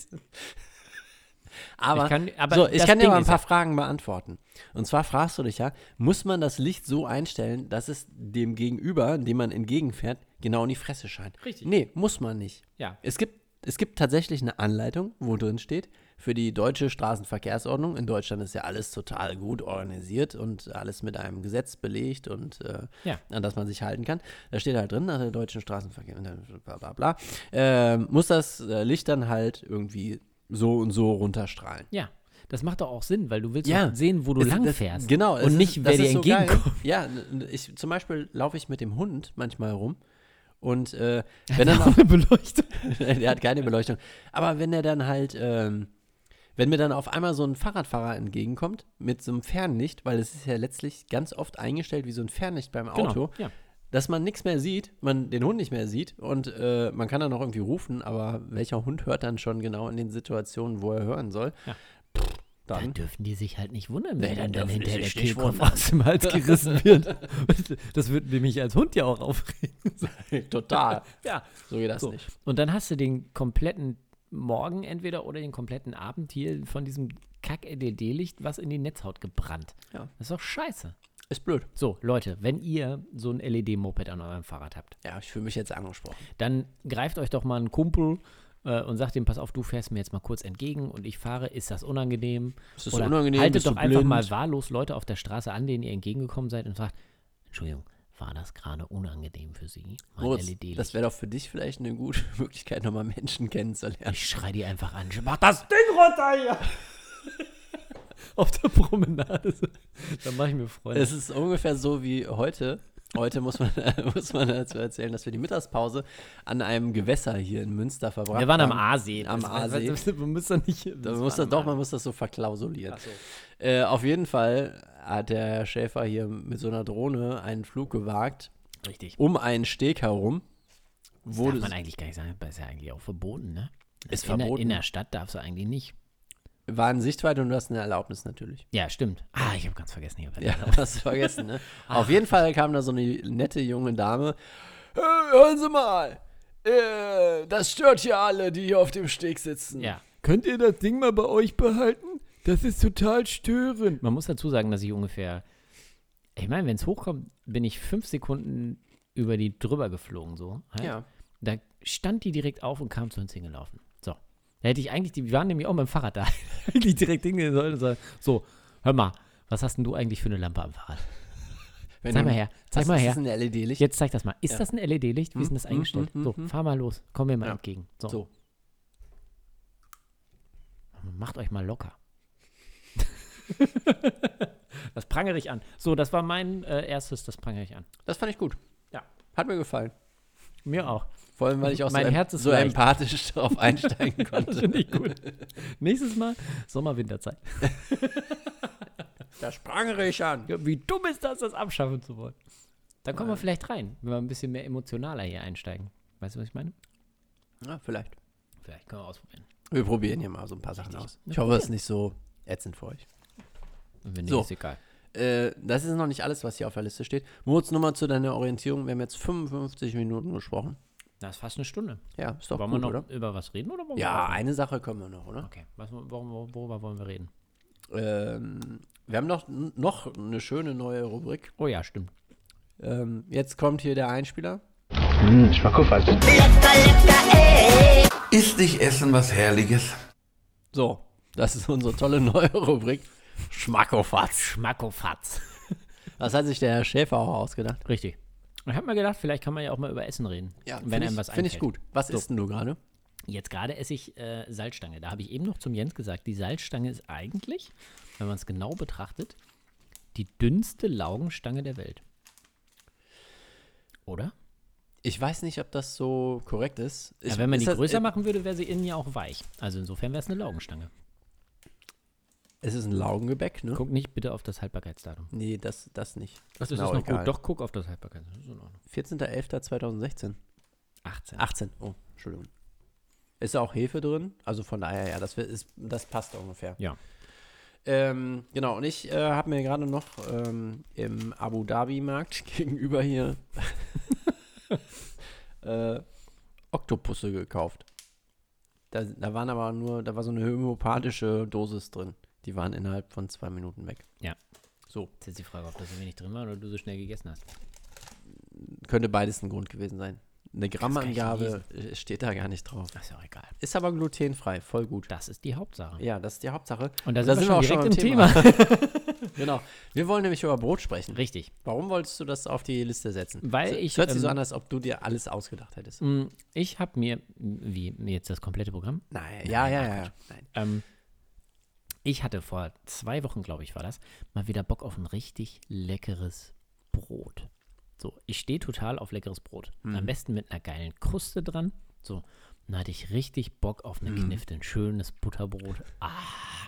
Aber Ich kann- aber so, ich kann dir mal ein paar Fragen beantworten. Und zwar fragst du dich ja, muss man das Licht so einstellen, dass es dem Gegenüber, dem man entgegenfährt, genau in die Fresse scheint? Richtig. Nee, muss man nicht. Ja. Es gibt, es gibt tatsächlich eine Anleitung, wo drin steht, für die deutsche Straßenverkehrsordnung. In Deutschland ist ja alles total gut organisiert und alles mit einem Gesetz belegt und äh, Ja. an das man sich halten kann. Da steht halt drin, nach der deutschen Straßenverkehr, bla bla bla, äh, muss das äh, Licht dann halt irgendwie so und so runterstrahlen. Ja. Das macht doch auch Sinn, weil du willst Ja. sehen, wo du Es- lang das- fährst. Genau. Und ist- nicht, das wer dir ist so entgegenkommt. Ja, ich, zum Beispiel laufe ich mit dem Hund manchmal rum und äh, wenn dann Auch eine Beleuchtung. der hat keine Beleuchtung. Aber wenn er dann halt, ähm, wenn mir dann auf einmal so ein Fahrradfahrer entgegenkommt mit so einem Fernlicht, weil es ist ja letztlich ganz oft eingestellt wie so ein Fernlicht beim Auto, Genau. Ja. dass man nichts mehr sieht, man den Hund nicht mehr sieht und äh, man kann dann auch irgendwie rufen, aber welcher Hund hört dann schon genau in den Situationen, wo er hören soll? Ja. Pff, Da Dann, dürfen die sich halt nicht wundern, Nee, wenn da dann, dann hinterher der Kehlkopf aus dem Hals gerissen wird. Das würde mich als Hund ja auch aufregen. total. Ja. So geht das So. nicht. Und dann hast du den kompletten Morgen entweder oder den kompletten Abend hier von diesem Kack-LED-Licht was in die Netzhaut gebrannt. Ja. Das ist doch scheiße. Ist blöd. So, Leute, wenn ihr so ein LED-Moped an eurem Fahrrad habt, Ja, ich fühle mich jetzt angesprochen. dann greift euch doch mal einen Kumpel äh, und sagt ihm, pass auf, du fährst mir jetzt mal kurz entgegen und ich fahre, ist das unangenehm? Ist das Oder unangenehm? haltet doch einfach blind? mal wahllos Leute auf der Straße an, denen ihr entgegengekommen seid und fragt, Entschuldigung, war das gerade unangenehm für Sie? Moritz, LED-Licht. das wäre doch für dich vielleicht eine gute Möglichkeit, nochmal Menschen kennenzulernen. Ich schrei die einfach an. Mach das Ding runter hier! Auf der Promenade. Da mache ich mir Freunde. Es ist ungefähr so wie heute. Heute muss man, muss man dazu erzählen, dass wir die Mittagspause an einem Gewässer hier in Münster verbracht Wir waren am haben. Aasee. Am Das- Aasee. das- Man muss da nicht. Da muss das, doch, man muss das so verklausulieren. Äh, auf jeden Fall hat der Herr Schäfer hier mit so einer Drohne einen Flug gewagt Richtig. um einen Steg herum. Das darf man eigentlich gar nicht sagen. Das ist ja eigentlich auch verboten, ne? Ist in, der, verboten. in der Stadt darfst du eigentlich nicht. war in Sichtweite und du hast eine Erlaubnis natürlich. Ja, stimmt. Ah, ich habe ganz vergessen. Ich hab Ja, hast du vergessen, ne? Auf jeden Fall kam da so eine nette junge Dame. "Äh, hören Sie mal, äh, das stört hier alle, die hier auf dem Steg sitzen. ja. Könnt ihr das Ding mal bei euch behalten? Das ist total störend. Man muss dazu sagen, dass ich ungefähr Ich meine, wenn es hochkommt, bin ich fünf Sekunden über die drüber geflogen, so. Halt. Ja. Da stand die direkt auf und kam zu uns hingelaufen. So. Da hätte ich eigentlich, die wir waren nämlich auch mit dem Fahrrad da, eigentlich direkt hingehen sollen und sagen, so, hör mal, was hast denn du eigentlich für eine Lampe am Fahrrad? Wenn Zeig mal her, zeig mal ist her. das ein LED-Licht? Jetzt zeig das mal. Ist Ja. das ein LED-Licht? Wie ist denn das Hm, eingestellt? hm, so, hm, hm. fahr mal los. Komm mir mal Ja. entgegen. So. So. Macht euch mal locker. das prangere ich an. So, das war mein äh, erstes, das prangere ich an. Das fand ich gut. Ja. Hat mir gefallen. Mir auch. Vor allem, weil ich auch Mein so, Herz ist so leicht. empathisch darauf einsteigen Das konnte. finde ich gut. Nächstes Mal Sommer-Winterzeit. Da sprangere ich an. Ja, wie dumm ist das, das abschaffen zu wollen? Da kommen wir vielleicht rein, wenn wir ein bisschen mehr emotionaler hier einsteigen. Weißt du, was ich meine? Ja, vielleicht. Vielleicht können wir ausprobieren. Wir probieren hier mal so ein paar Sachen aus. Ich hoffe, es ist nicht so ätzend für euch. Wenn nicht, So. ist egal. Äh, das ist noch nicht alles, was hier auf der Liste steht. Moritz, nur mal zu deiner Orientierung. Wir haben jetzt 55 Minuten gesprochen. Das ist fast eine Stunde. Ja, ist doch wollen gut, wir noch oder? über was reden oder wollen wir Ja, eine Sache können wir noch, oder? Okay, was, worum, worüber wollen wir reden? Ähm, wir haben noch, noch eine schöne neue Rubrik. Oh ja, stimmt. Ähm, jetzt kommt hier der Einspieler. Ist nicht Essen was Herrliches? So, das ist unsere tolle neue Rubrik. Schmackofatz. Schmackofatz. Das hat sich der Herr Schäfer auch ausgedacht. Richtig. Ich habe mir gedacht, vielleicht kann man ja auch mal über Essen reden. wenn find einem ich, was Finde ich einfällt. gut. Was So. isst denn du gerade? Jetzt gerade esse ich äh, Salzstange. Da habe ich eben noch zum Jens gesagt, die Salzstange ist eigentlich, wenn man es genau betrachtet, die dünnste Laugenstange der Welt. Oder? Ich weiß nicht, ob das so korrekt ist. Ich, Ja, wenn man ist die das- größer äh, machen würde, wäre sie innen ja auch weich. Also insofern wäre es eine Laugenstange. Es ist ein Laugengebäck, ne? Guck nicht bitte auf das Haltbarkeitsdatum. Nee, das, das nicht. Das ist auch noch egal. gut. Doch, guck auf das Haltbarkeitsdatum. Das ist in Ordnung. 14.11.2016. 18. 18. Oh, Entschuldigung. Ist auch Hefe drin? Also von daher, ja, das, ist, das passt ungefähr. Ja. Ähm, genau, und ich äh, habe mir gerade noch ähm, im Abu Dhabi-Markt gegenüber hier äh, Oktopusse gekauft. Da, da waren aber nur, da war so eine homöopathische Dosis drin. Die waren innerhalb von zwei Minuten weg. Ja. So, Jetzt ist die Frage, ob da so wenig drin war oder du so schnell gegessen hast. könnte beides ein Grund gewesen sein. Eine Grammangabe äh, steht da gar nicht drauf. Das ist ja auch egal. Ist aber glutenfrei, voll gut. Das ist die Hauptsache. Ja, das ist die Hauptsache. Und da Da sind, sind wir wir schon auch direkt schon im am Thema. Genau. Wir wollen nämlich über Brot sprechen. Richtig. Warum wolltest du das auf die Liste setzen? Weil ich, hört sich so ähm, an, als ob du dir alles ausgedacht hättest. Mm, Ich habe mir, wie jetzt das komplette Programm, Nein, ja, ja, ach ja. ja. Quatsch. Nein. ähm, ich hatte vor zwei Wochen, glaube ich, war das, mal wieder Bock auf ein richtig leckeres Brot. So, ich stehe total auf leckeres Brot. Mhm. Am besten mit einer geilen Kruste dran. So, dann hatte ich richtig Bock auf eine Knifte, ein schönes Butterbrot. Ah,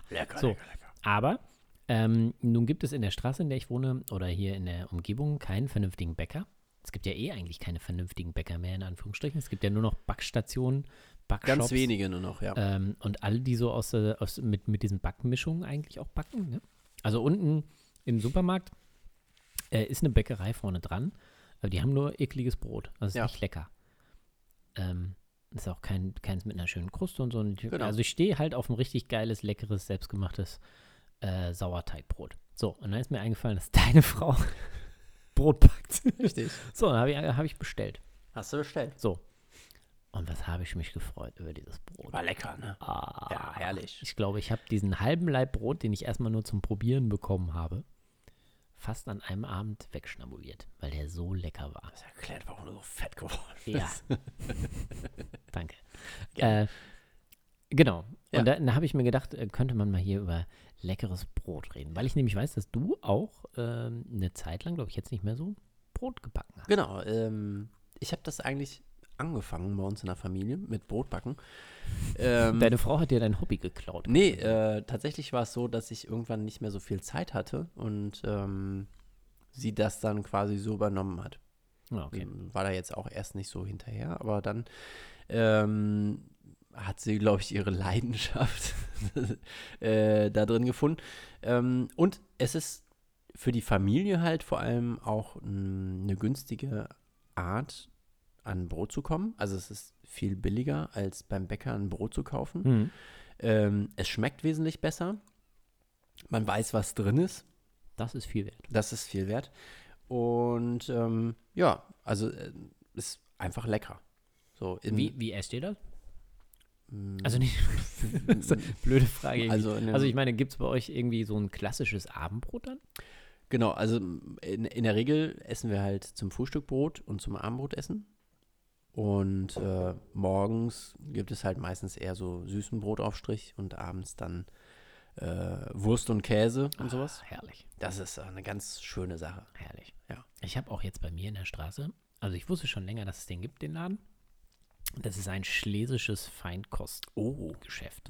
Lecker, So. lecker, lecker. Aber ähm, nun gibt es in der Straße, in der ich wohne, oder hier in der Umgebung keinen vernünftigen Bäcker. Es gibt ja eh eigentlich keine vernünftigen Bäcker mehr, in Anführungsstrichen. Es gibt ja nur noch Backstationen, Backshops. Ganz wenige nur noch, ja. Ähm, und alle, die so aus, aus mit, mit diesen Backmischungen eigentlich auch backen. Ne? Also unten im Supermarkt äh, ist eine Bäckerei vorne dran, aber die haben nur ekliges Brot. Das ist Ja. nicht lecker. Ähm, ist auch kein, keins mit einer schönen Kruste und so. Genau. Also ich stehe halt auf ein richtig geiles, leckeres, selbstgemachtes äh, Sauerteigbrot. So, und dann ist mir eingefallen, dass deine Frau Brot backt. Richtig. So, dann habe ich, hab ich bestellt. Hast du bestellt? So. Und was habe ich mich gefreut über dieses Brot. War lecker, ne? Ah, Ja, herrlich. Ich glaube, ich habe diesen halben Laib Brot, den ich erstmal nur zum Probieren bekommen habe, fast an einem Abend wegschnabuliert, weil der so lecker war. Das erklärt, warum du so fett geworden Ja. bist. Danke. Äh, genau. Ja. Und da- dann habe ich mir gedacht, äh, könnte man mal hier über leckeres Brot reden, weil ich nämlich weiß, dass du auch ähm, eine Zeit lang, glaube ich, jetzt nicht mehr so Brot gebacken hast. Genau. Ähm, ich habe das eigentlich angefangen bei uns in der Familie mit Brotbacken. Ähm, Deine Frau hat dir dein Hobby geklaut. Nee, äh, tatsächlich war es so, dass ich irgendwann nicht mehr so viel Zeit hatte und ähm, sie das dann quasi so übernommen hat. Ja, okay. Ähm, War da jetzt auch erst nicht so hinterher, aber dann ähm, hat sie, glaube ich, ihre Leidenschaft äh, da drin gefunden. Ähm, und es ist für die Familie halt vor allem auch mm, eine günstige Art, an Brot zu kommen. Also es ist viel billiger, als beim Bäcker ein Brot zu kaufen. Mhm. Ähm, es schmeckt wesentlich besser. Man weiß, was drin ist. Das ist viel wert. Das ist viel wert. Und ähm, ja, also äh, ist einfach lecker. So Wie, wie esst ihr das? Also nicht, blöde Frage. Also also ich meine, gibt es bei euch irgendwie so ein klassisches Abendbrot dann? Genau, also in, in der Regel essen wir halt zum Frühstück Brot und zum Abendbrot essen. Und äh, morgens gibt es halt meistens eher so süßen Brotaufstrich und abends dann äh, Wurst und Käse und sowas. Ah, herrlich, Das ist eine ganz schöne Sache. herrlich. Ja. Ich habe auch jetzt bei mir in der Straße, also ich wusste schon länger, dass es den gibt, den Laden. Das ist ein schlesisches Feinkostgeschäft.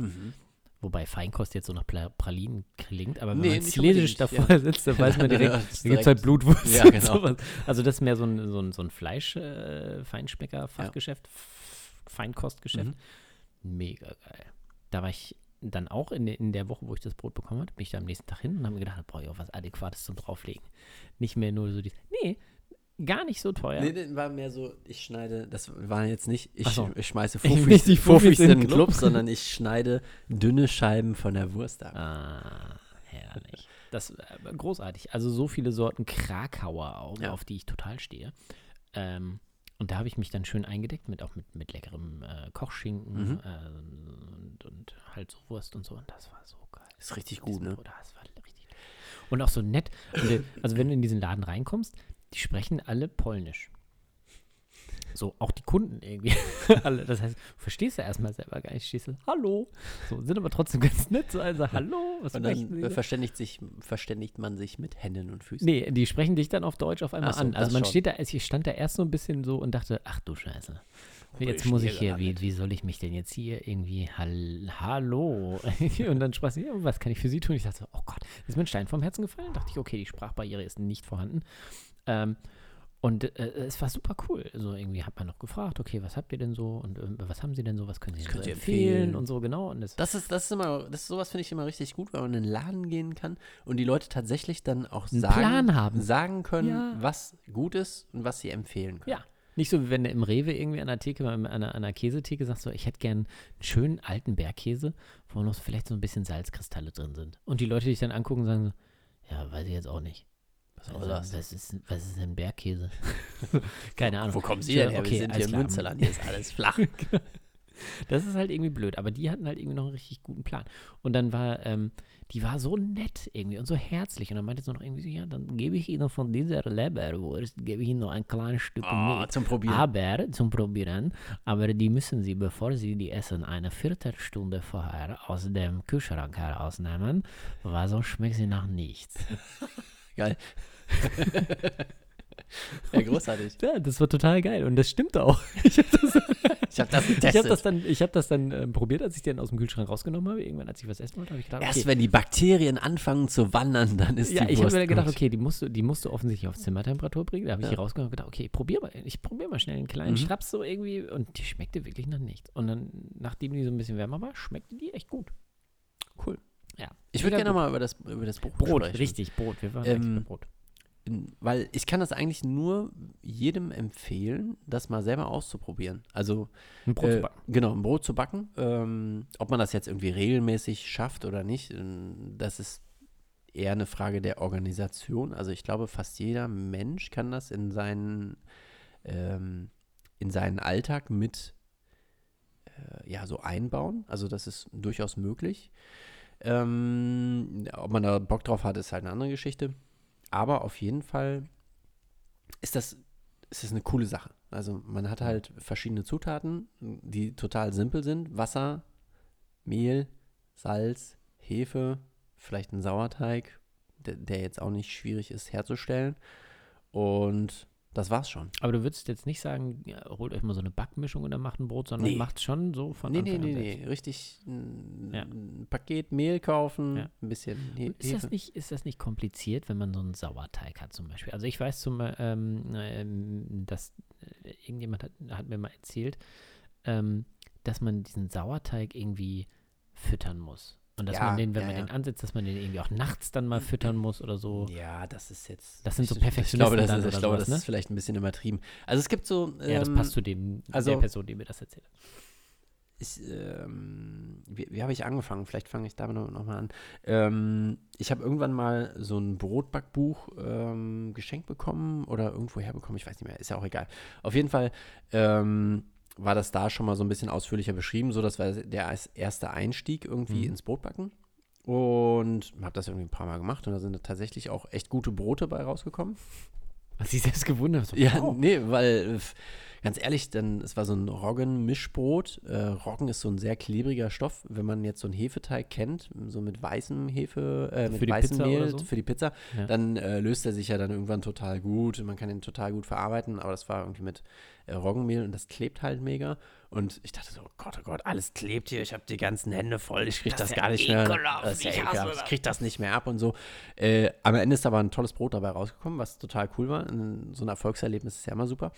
Wobei Feinkost jetzt so nach Pralinen klingt, aber wenn Nee, man unbedingt, davor ja. sitzt, dann weiß man direkt, Ja, da gibt es halt Blutwurst Ja, genau. Also das ist mehr so ein, so ein, so ein Fleischschmecker-Fachgeschäft, F- Feinkostgeschäft. Mega geil. Da war ich dann auch in, der- in der Woche, wo ich das Brot bekommen habe, bin ich da am nächsten Tag hin und habe mir gedacht, brauche ich auch was Adäquates zum Drauflegen. Nicht mehr nur so die. Nee, gar nicht so teuer. Nee, das war mehr so, ich schneide, das war jetzt nicht, ich, so. ich schmeiße Ich Fuffis, nicht die Fuffis in den Club, Club. sondern ich schneide dünne Scheiben von der Wurst ab. Ah, herrlich. Das äh, großartig. Also so viele Sorten Krakauer auch, Ja. auf die ich total stehe. Ähm, und da habe ich mich dann schön eingedeckt mit auch mit, mit leckerem äh, Kochschinken Mhm. äh, und, und halt so Wurst und so. Und das war so geil. Ist richtig gut, ne? Das war richtig. Und auch so nett. Also wenn du in diesen Laden reinkommst, die sprechen alle Polnisch. So, auch die Kunden irgendwie. alle, das heißt, du verstehst ja erstmal selber gar nicht. Stehst du, hallo. So, sind aber trotzdem ganz nett. So, also, hallo, was Und dann verständigt, sich, verständigt man sich mit Händen und Füßen. Nee, die sprechen dich dann auf Deutsch auf einmal so, an. Also man schon. steht da, also ich stand da erst so ein bisschen so und dachte, ach du Scheiße. Jetzt muss ich hier, wie, wie soll ich mich denn jetzt hier irgendwie, hall, hallo. und dann sprach sie, was kann ich für sie tun? Ich dachte oh Gott, ist mir ein Stein vom Herzen gefallen. dachte ich, okay, die Sprachbarriere ist nicht vorhanden. Ähm, und äh, es war super cool. So irgendwie hat man noch gefragt, okay, was habt ihr denn so und ähm, was haben sie denn so, was können sie so empfehlen empfehlen? und so, genau. Und das, Das ist, das ist immer, das sowas finde ich immer richtig gut, weil man in den Laden gehen kann und die Leute tatsächlich dann auch Einen sagen, Plan haben. sagen können, Ja. was gut ist und was sie empfehlen können. Ja. Nicht so, wie wenn du im Rewe irgendwie an der Theke, an einer, an einer Käsetheke sagst, so, ich hätte gern einen schönen alten Bergkäse, wo noch vielleicht so ein bisschen Salzkristalle drin sind. Und die Leute dich dann angucken und sagen so, ja, weiß ich jetzt auch nicht. Was Also, das? Was ist, was ist denn Bergkäse? Keine Ahnung. Wo kommen Sie denn her? okay, Wir sind hier im. Münsterland, hier ist alles flach. Das ist halt irgendwie blöd, aber die hatten halt irgendwie noch einen richtig guten Plan. Und dann war, ähm, die war so nett irgendwie und so herzlich. Und dann meinte sie noch irgendwie so, ja, dann gebe ich Ihnen von dieser Leberwurst, gebe ich Ihnen noch ein kleines Stück Oh, mit. zum Probieren. Aber, zum Probieren, aber die müssen Sie, bevor Sie die essen, eine Viertelstunde vorher aus dem Kühlschrank herausnehmen, weil sonst schmeckt sie nach nichts. Geil. ja, großartig. Ja, das war total geil und das stimmt auch. Ich habe das, Ich habe das ich getestet. hab das dann, ich hab das dann ähm, probiert, als ich den aus dem Kühlschrank rausgenommen habe. Irgendwann, als ich was essen wollte, habe ich gedacht, Erst okay. wenn die Bakterien anfangen zu wandern, dann ist Ja, die ich habe mir gedacht, okay, die musst, du, die musst du offensichtlich auf Zimmertemperatur bringen. Da habe ich Ja. die rausgenommen und gedacht, okay, ich probier mal, ich probiere mal schnell einen kleinen Mhm. Schnaps so irgendwie und die schmeckte wirklich nach nichts. Und dann, nachdem die so ein bisschen wärmer war, schmeckte die echt gut. Cool. Ja. Ich würde gerne nochmal über das, über das Brot, Brot, sprechen. richtig, Brot. Wir waren Ähm, bei Brot. Weil ich kann das eigentlich nur jedem empfehlen, das mal selber auszuprobieren. Also Ein Brot zu äh, backen. Genau, ein Brot zu backen. Ähm, ob man das jetzt irgendwie regelmäßig schafft oder nicht, ähm, das ist eher eine Frage der Organisation. Also ich glaube, fast jeder Mensch kann das in seinen, ähm, in seinen Alltag mit äh, ja, so einbauen. Also das ist durchaus möglich. Ähm, ob man da Bock drauf hat, ist halt eine andere Geschichte. Aber auf jeden Fall ist das, ist das eine coole Sache. Also man hat halt verschiedene Zutaten, die total simpel sind. Wasser, Mehl, Salz, Hefe, vielleicht ein Sauerteig, der, der jetzt auch nicht schwierig ist herzustellen. Und das war's schon. Aber du würdest jetzt nicht sagen, ja, holt euch mal so eine Backmischung und dann macht ein Brot, sondern Nee. macht schon so von Nee, nee, Anfang nee, an nee. selbst. Richtig ein, Ja. ein Paket Mehl kaufen, Ja. ein bisschen He Ist das, Hefe. nicht, ist das nicht kompliziert, wenn man so einen Sauerteig hat zum Beispiel? Also ich weiß zum ähm, ähm, dass äh, irgendjemand hat, hat mir mal erzählt, ähm, dass man diesen Sauerteig irgendwie füttern muss. Und dass Ja, man den, wenn ja, man ja. den ansetzt, dass man den irgendwie auch nachts dann mal füttern muss oder so. Ja, das ist jetzt. Das sind so ich- Ich glaube, das, ist, ich glaube, sowas, das ne? ist vielleicht ein bisschen übertrieben. Also es gibt so. Ja, das ähm, passt zu dem, also- der Person, die mir das erzählt hat. ich, ähm, wie, wie habe ich angefangen? Vielleicht fange ich damit noch, noch mal an. Ähm, ich habe irgendwann mal so ein Brotbackbuch ähm, geschenkt bekommen oder irgendwo herbekommen, ich weiß nicht mehr, ist ja auch egal. Auf jeden Fall ähm, war das da schon mal so ein bisschen ausführlicher beschrieben, so das war der erste Einstieg irgendwie ins Brotbacken. Und habe das irgendwie ein paar Mal gemacht und da sind tatsächlich auch echt gute Brote bei rausgekommen. Hast du dich selbst gewundert? So, Ja, wow. nee, weil, ganz ehrlich, dann, es war so ein Roggen-Mischbrot. Äh, Roggen ist so ein sehr klebriger Stoff. Wenn man jetzt so einen Hefeteig kennt, so mit weißem Hefe, äh, mit weißem Mehl so? für die Pizza, Ja. dann äh, löst er sich ja dann irgendwann total gut. Man kann ihn total gut verarbeiten, aber das war irgendwie mit äh, Roggenmehl und das klebt halt mega. Und ich dachte so, oh Gott, oh Gott, alles klebt hier, ich habe die ganzen Hände voll, ich krieg das, gar nicht mehr. Das ist ja ekelhaft, ich krieg das nicht mehr ab und so. Äh, am Ende ist aber ein tolles Brot dabei rausgekommen, was total cool war. So ein Erfolgserlebnis ist ja immer super.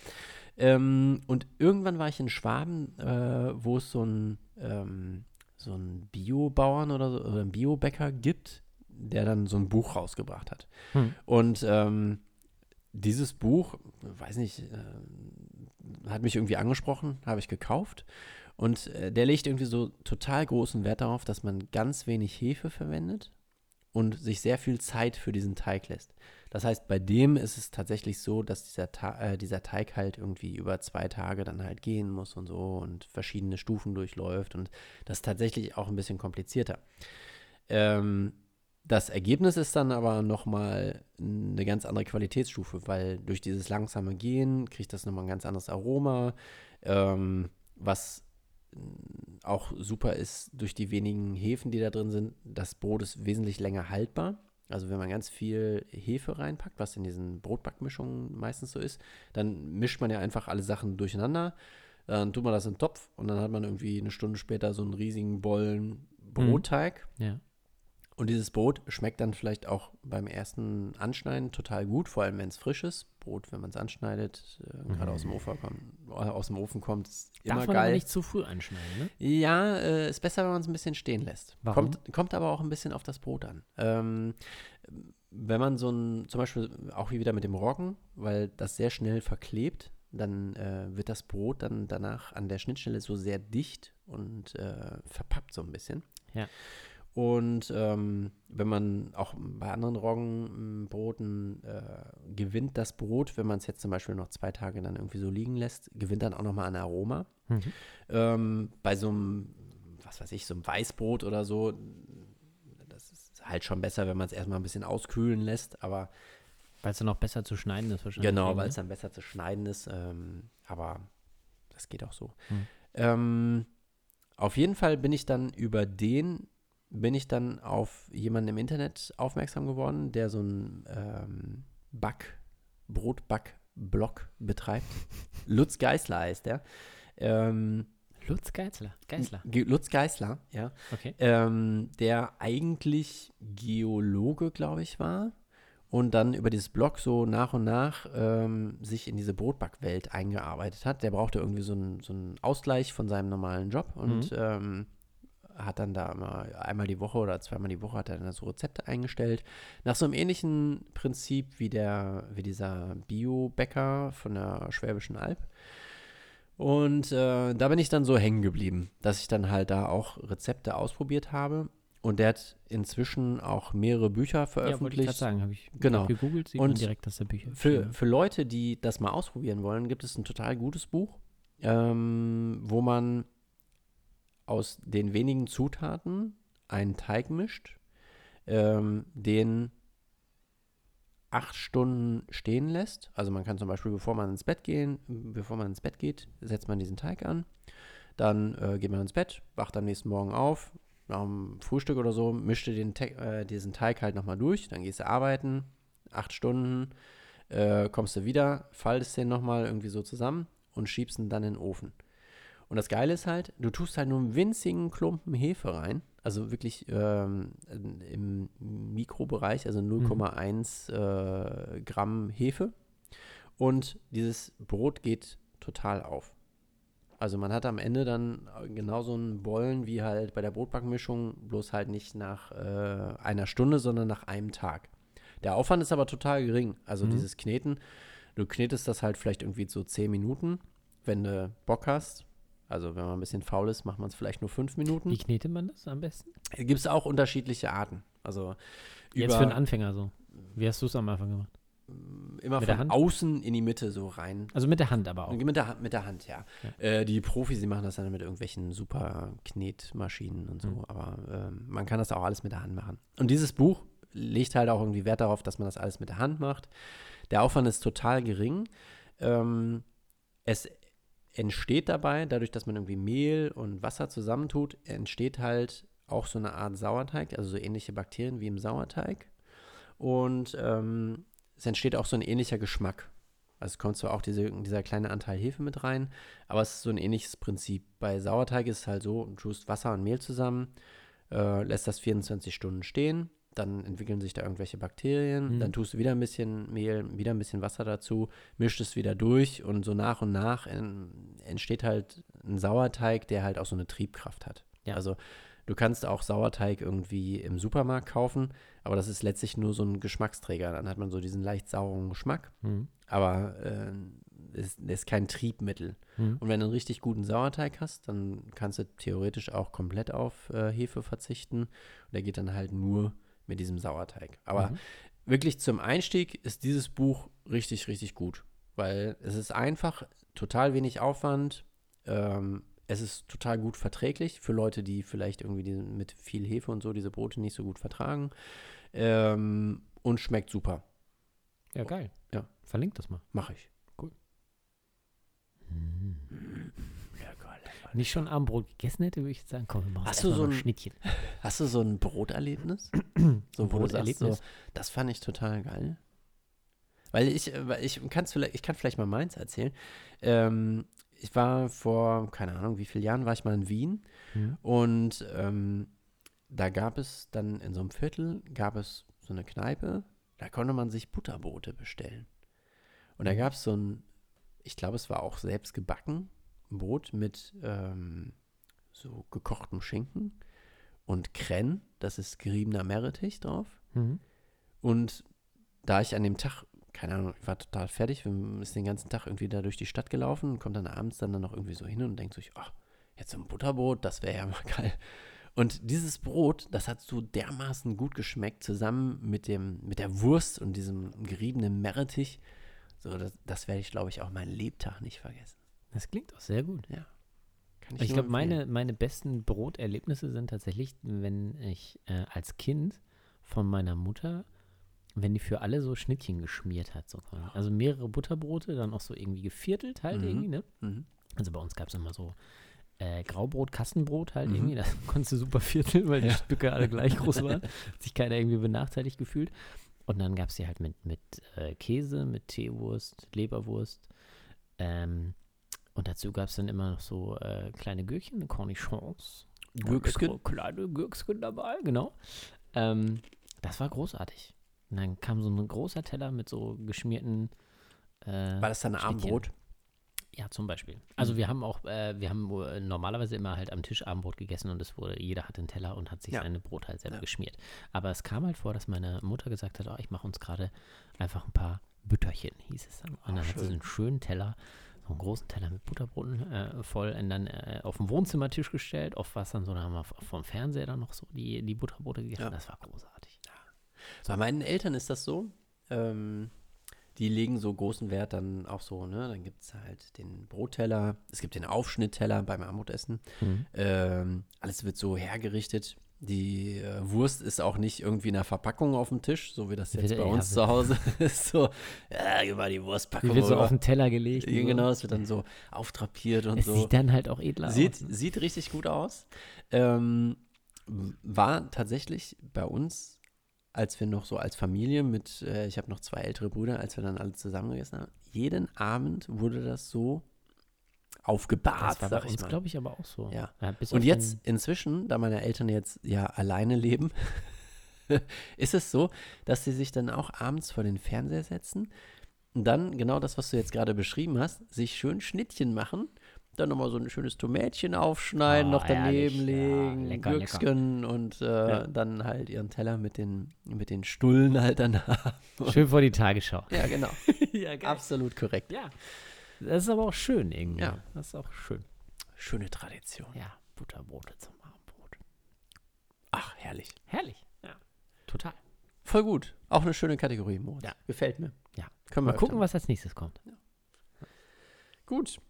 Ähm, und irgendwann war ich in Schwaben, äh, wo es so ein, ähm, so ein Biobauern oder, so, oder einen Biobäcker gibt, der dann so ein Buch rausgebracht hat. Hm. Und ähm, dieses Buch, weiß nicht, äh, hat mich irgendwie angesprochen, habe ich gekauft. Und äh, der legt irgendwie so total großen Wert darauf, dass man ganz wenig Hefe verwendet und sich sehr viel Zeit für diesen Teig lässt. Das heißt, bei dem ist es tatsächlich so, dass dieser, Ta äh, dieser Teig halt irgendwie über zwei Tage dann halt gehen muss und so und verschiedene Stufen durchläuft und das ist tatsächlich auch ein bisschen komplizierter. Ähm, das Ergebnis ist dann aber nochmal eine ganz andere Qualitätsstufe, weil durch dieses langsame Gehen kriegt das nochmal ein ganz anderes Aroma, ähm, was auch super ist durch die wenigen Hefen, die da drin sind. Das Brot ist wesentlich länger haltbar. Also wenn man ganz viel Hefe reinpackt, was in diesen Brotbackmischungen meistens so ist, dann mischt man ja einfach alle Sachen durcheinander. Dann tut man das in den Topf und dann hat man irgendwie eine Stunde später so einen riesigen Bollen Brotteig. Ja. Und dieses Brot schmeckt dann vielleicht auch beim ersten Anschneiden total gut, vor allem wenn es frisch ist. Brot, wenn man es anschneidet, äh, gerade aus dem Ofen kommt, äh, aus dem Ofen kommt, ist Darf immer man geil. nicht zu früh anschneiden, ne? Ja, äh, ist besser, wenn man es ein bisschen stehen lässt. Warum? Kommt, kommt aber auch ein bisschen auf das Brot an. Ähm, wenn man so ein, zum Beispiel auch wie wieder mit dem Roggen, weil das sehr schnell verklebt, dann äh, wird das Brot dann danach an der Schnittstelle so sehr dicht und äh, verpappt so ein bisschen. Ja. Und ähm, wenn man auch bei anderen Roggenbroten äh, gewinnt das Brot, wenn man es jetzt zum Beispiel noch zwei Tage dann irgendwie so liegen lässt, gewinnt dann auch nochmal an Aroma. Mhm. Ähm, bei so einem, was weiß ich, so einem Weißbrot oder so, das ist halt schon besser, wenn man es erstmal ein bisschen auskühlen lässt, aber Weil es dann auch besser zu schneiden ist wahrscheinlich. Genau, weil ne? es dann besser zu schneiden ist. Ähm, aber das geht auch so. Hm. Ähm, auf jeden Fall bin ich dann über den, bin ich dann auf jemanden im Internet aufmerksam geworden, der so einen ähm, Back, Brotback-Blog betreibt. Lutz Geisler heißt der. Ähm, Lutz Geisler. Geisler. Ge- Lutz Geisler, ja. Okay. Ähm, der eigentlich Geologe, glaube ich, war und dann über dieses Blog so nach und nach ähm, sich in diese Brotbackwelt eingearbeitet hat. Der brauchte irgendwie so einen, so einen Ausgleich von seinem normalen Job und Mhm. ähm, hat dann da immer einmal die Woche oder zweimal die Woche hat er dann so Rezepte eingestellt. Nach so einem ähnlichen Prinzip wie der, wie dieser Bio-Bäcker von der Schwäbischen Alb. Und äh, da bin ich dann so hängen geblieben, dass ich dann halt da auch Rezepte ausprobiert habe. Und der hat inzwischen auch mehrere Bücher Ja, wollte ich veröffentlicht. gerade sagen. Habe ich Genau. gegoogelt, sieht Und direkt, dass da Bücher Für, für Leute, die das mal ausprobieren wollen, gibt es ein total gutes Buch, ähm, wo man aus den wenigen Zutaten einen Teig mischt, ähm, den acht Stunden stehen lässt. Also man kann zum Beispiel, bevor man ins Bett gehen, bevor man ins Bett geht, setzt man diesen Teig an. Dann äh, geht man ins Bett, wacht am nächsten Morgen auf, nach dem Frühstück oder so, mischte den Te äh, diesen Teig halt nochmal durch, dann gehst du arbeiten, acht Stunden, äh, kommst du wieder, faltest den nochmal irgendwie so zusammen und schiebst ihn dann in den Ofen. Und das Geile ist halt, du tust halt nur einen winzigen Klumpen Hefe rein, also wirklich ähm, im Mikrobereich, also 0,1 äh, Gramm Hefe. Und dieses Brot geht total auf. Also man hat am Ende dann genauso einen Bollen wie halt bei der Brotbackmischung, bloß halt nicht nach äh, einer Stunde, sondern nach einem Tag. Der Aufwand ist aber total gering. Also dieses Kneten, du knetest das halt vielleicht irgendwie so 10 Minuten, wenn du Bock hast. Also wenn man ein bisschen faul ist, macht man es vielleicht nur fünf Minuten. Wie knetet man das am besten? Gibt es auch unterschiedliche Arten. Also Jetzt für einen Anfänger so. Wie hast du es am Anfang gemacht? immer mit der von Hand? außen in die Mitte so rein. Also mit der Hand aber auch. Mit der, Hand- mit der Hand, ja. Äh, die Profis, die machen das dann mit irgendwelchen super Knetmaschinen und so. Mhm. Aber ähm, man kann das auch alles mit der Hand machen. Und dieses Buch legt halt auch irgendwie Wert darauf, dass man das alles mit der Hand macht. Der Aufwand ist total gering. Ähm, es entsteht dabei, dadurch, dass man irgendwie Mehl und Wasser zusammentut, entsteht halt auch so eine Art Sauerteig, also so ähnliche Bakterien wie im Sauerteig. Und ähm, es entsteht auch so ein ähnlicher Geschmack. Also kommt zwar auch diese, dieser kleine Anteil Hefe mit rein, aber es ist so ein ähnliches Prinzip. Bei Sauerteig ist es halt so, du tust Wasser und Mehl zusammen, äh, lässt das 24 Stunden stehen, dann entwickeln sich da irgendwelche Bakterien, Mhm. dann tust du wieder ein bisschen Mehl, wieder ein bisschen Wasser dazu, mischt es wieder durch und so nach und nach en- entsteht halt ein Sauerteig, der halt auch so eine Triebkraft hat. Ja. Also du kannst auch Sauerteig irgendwie im Supermarkt kaufen, aber das ist letztlich nur so ein Geschmacksträger. Dann hat man so diesen leicht sauren Geschmack Mhm. aber äh, ist, ist kein Triebmittel. Mhm. Und wenn du einen richtig guten Sauerteig hast, dann kannst du theoretisch auch komplett auf äh, Hefe verzichten. Und der geht dann halt nur mit diesem Sauerteig. Aber Mhm. wirklich zum Einstieg ist dieses Buch richtig, richtig gut. Weil es ist einfach, total wenig Aufwand. Ähm, es ist total gut verträglich für Leute, die vielleicht irgendwie diese, mit viel Hefe und so diese Brote nicht so gut vertragen. Ähm, und schmeckt super. Ja, geil. Ja. Verlinkt das mal. Mache ich. Wenn ich schon Abendbrot gegessen hätte, würde ich jetzt sagen, komm, wir machen Hast du so ein ein- Schnittchen. Hast du so ein Broterlebnis? so, wo du sagst, Broterlebnis? So, das fand ich total geil. Weil ich, weil ich, kann's vielleicht, ich kann vielleicht mal meins erzählen. Ähm, ich war vor, keine Ahnung, wie vielen Jahren war ich mal in Wien Mhm. und ähm, da gab es dann in so einem Viertel, gab es so eine Kneipe, da konnte man sich Butterbrote bestellen. Und da gab es so ein, ich glaube, es war auch selbst gebacken, ein Brot mit ähm, so gekochtem Schinken und Krenn, das ist geriebener Meerrettich drauf. Mhm. Und da ich an dem Tag, keine Ahnung, ich war total fertig, ist den ganzen Tag irgendwie da durch die Stadt gelaufen und kommt dann abends dann, dann noch irgendwie so hin und denkt sich, ach, jetzt so ein Butterbrot, das wäre ja mal geil. Und dieses Brot, das hat so dermaßen gut geschmeckt, zusammen mit, dem, mit der Wurst und diesem geriebenen Meerrettich. So, das, das werde ich, glaube ich, auch meinen Lebtag nicht vergessen. Das klingt auch sehr gut. Kann Ich nur glaube, meine, meine besten Broterlebnisse sind tatsächlich, wenn ich äh, als Kind von meiner Mutter, wenn die für alle so Schnittchen geschmiert hat. So. Also mehrere Butterbrote, dann auch so irgendwie geviertelt halt Mhm. irgendwie, ne? Mhm. Also bei uns gab es immer so äh, Graubrot, Kastenbrot halt Mhm. irgendwie. Das konntest du super vierteln, weil die Ja. Stücke alle gleich groß waren. Hat sich keiner irgendwie benachteiligt gefühlt. Und dann gab es die halt mit, mit äh, Käse, mit Teewurst, Leberwurst. Ähm, und dazu gab es dann immer noch so äh, kleine Gürkchen, Cornichons. Gürksken? Und Kleine Gürksken dabei, genau. Ähm, das war großartig. Und dann kam so ein großer Teller mit so geschmierten. Äh, War das dann. Abendbrot? ja, zum Beispiel. Also wir haben auch, äh, wir haben äh, normalerweise immer halt am Tisch Abendbrot gegessen und es wurde, jeder hatte einen Teller und hat sich Ja. seine Brot halt selber Ja. geschmiert. Aber es kam halt vor, dass meine Mutter gesagt hat, oh, ich mache uns gerade einfach ein paar Bütterchen, hieß es dann. Und dann hat sie so einen schönen Teller, so einen großen Teller mit Butterbroten äh, voll und dann äh, auf den Wohnzimmertisch gestellt. Oft war es dann so, da haben wir vom Fernseher dann noch so die, die Butterbrote gegessen. Ja. Das war großartig. Bei meinen Eltern ist das so. Ähm, die legen so großen Wert dann auch so, ne? Dann gibt es halt den Brotteller, es gibt den Aufschnittteller beim Armutessen. Mhm. Ähm, alles wird so hergerichtet. Die äh, Wurst ist auch nicht irgendwie in der Verpackung auf dem Tisch, so wie das jetzt Wird- bei uns zu Hause ist. So, ja, gib mal die Wurstpackung. Die wird so auf den Teller gelegt. Ja, so. Genau, es wird dann so auftrapiert und Es so. sieht dann halt auch edler Sieht, aus. ne? sieht richtig gut aus. Ähm, war tatsächlich bei uns, als wir noch so als Familie mit, äh, ich habe noch zwei ältere Brüder, als wir dann alle zusammen gegessen haben, jeden Abend wurde das so aufgebahrt, Das war sag ich mal. glaube ich, aber auch so. Ja. bis Und jetzt inzwischen, da meine Eltern jetzt ja alleine leben, ist es so, dass sie sich dann auch abends vor den Fernseher setzen und dann genau das, was du jetzt gerade beschrieben hast, sich schön Schnittchen machen, dann nochmal so ein schönes Tomätchen aufschneiden, Oh, noch daneben herrlich. Ja, legen, lecker, Gürksken und äh, Ja. dann halt ihren Teller mit den, mit den Stullen halt dann haben. Schön vor die Tagesschau. Ja, genau. ja, Absolut korrekt. Ja. Das ist aber auch schön irgendwie. Ja. Das ist auch schön. Schöne Tradition. Ja, Butterbrote zum Abendbrot. Ach, herrlich. Herrlich. Ja. Total. Voll gut. Auch eine schöne Kategorie, Moritz. Ja. Gefällt mir. Ja. Können wir Mal gucken, was als nächstes kommt. Gut.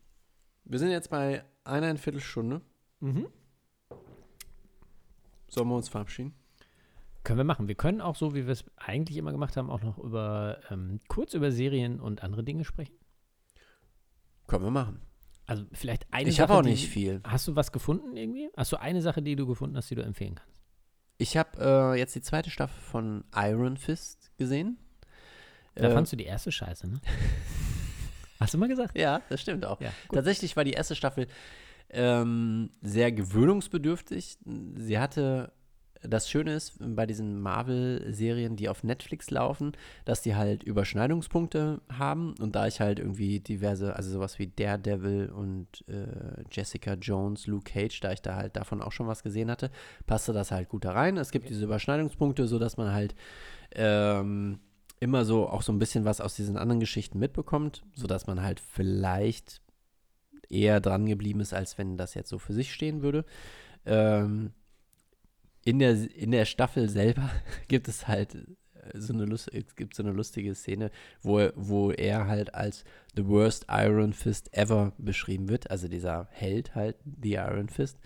Wir sind jetzt bei eineinviertel Stunde. Mhm. Sollen wir uns verabschieden? Können wir machen. Wir können auch so, wie wir es eigentlich immer gemacht haben, auch noch über ähm, kurz über Serien und andere Dinge sprechen. Können wir machen. Also vielleicht eine ich Sache. habe auch die- nicht viel. Hast du was gefunden irgendwie? Hast du eine Sache, die du gefunden hast, die du empfehlen kannst? Ich habe äh, jetzt die zweite Staffel von Iron Fist gesehen. Da Äh, fandst du die erste Scheiße, ne? Hast du mal gesagt? Ja, das stimmt auch. Ja. Tatsächlich war die erste Staffel ähm, sehr gewöhnungsbedürftig. Sie hatte, das Schöne ist bei diesen Marvel-Serien, die auf Netflix laufen, dass die halt Überschneidungspunkte haben. Und da ich halt irgendwie diverse, also sowas wie Daredevil und äh, Jessica Jones, Luke Cage, da ich da halt davon auch schon was gesehen hatte, passte das halt gut da rein. Es gibt diese Überschneidungspunkte, sodass man halt ähm, immer so auch so ein bisschen was aus diesen anderen Geschichten mitbekommt, sodass man halt vielleicht eher dran geblieben ist, als wenn das jetzt so für sich stehen würde. Ähm, in, der, in der Staffel selber gibt es halt äh, so eine, Lust, es gibt so eine lustige Szene, wo, er- wo er halt als The Worst Iron Fist Ever beschrieben wird, also dieser Held halt, The Iron Fist,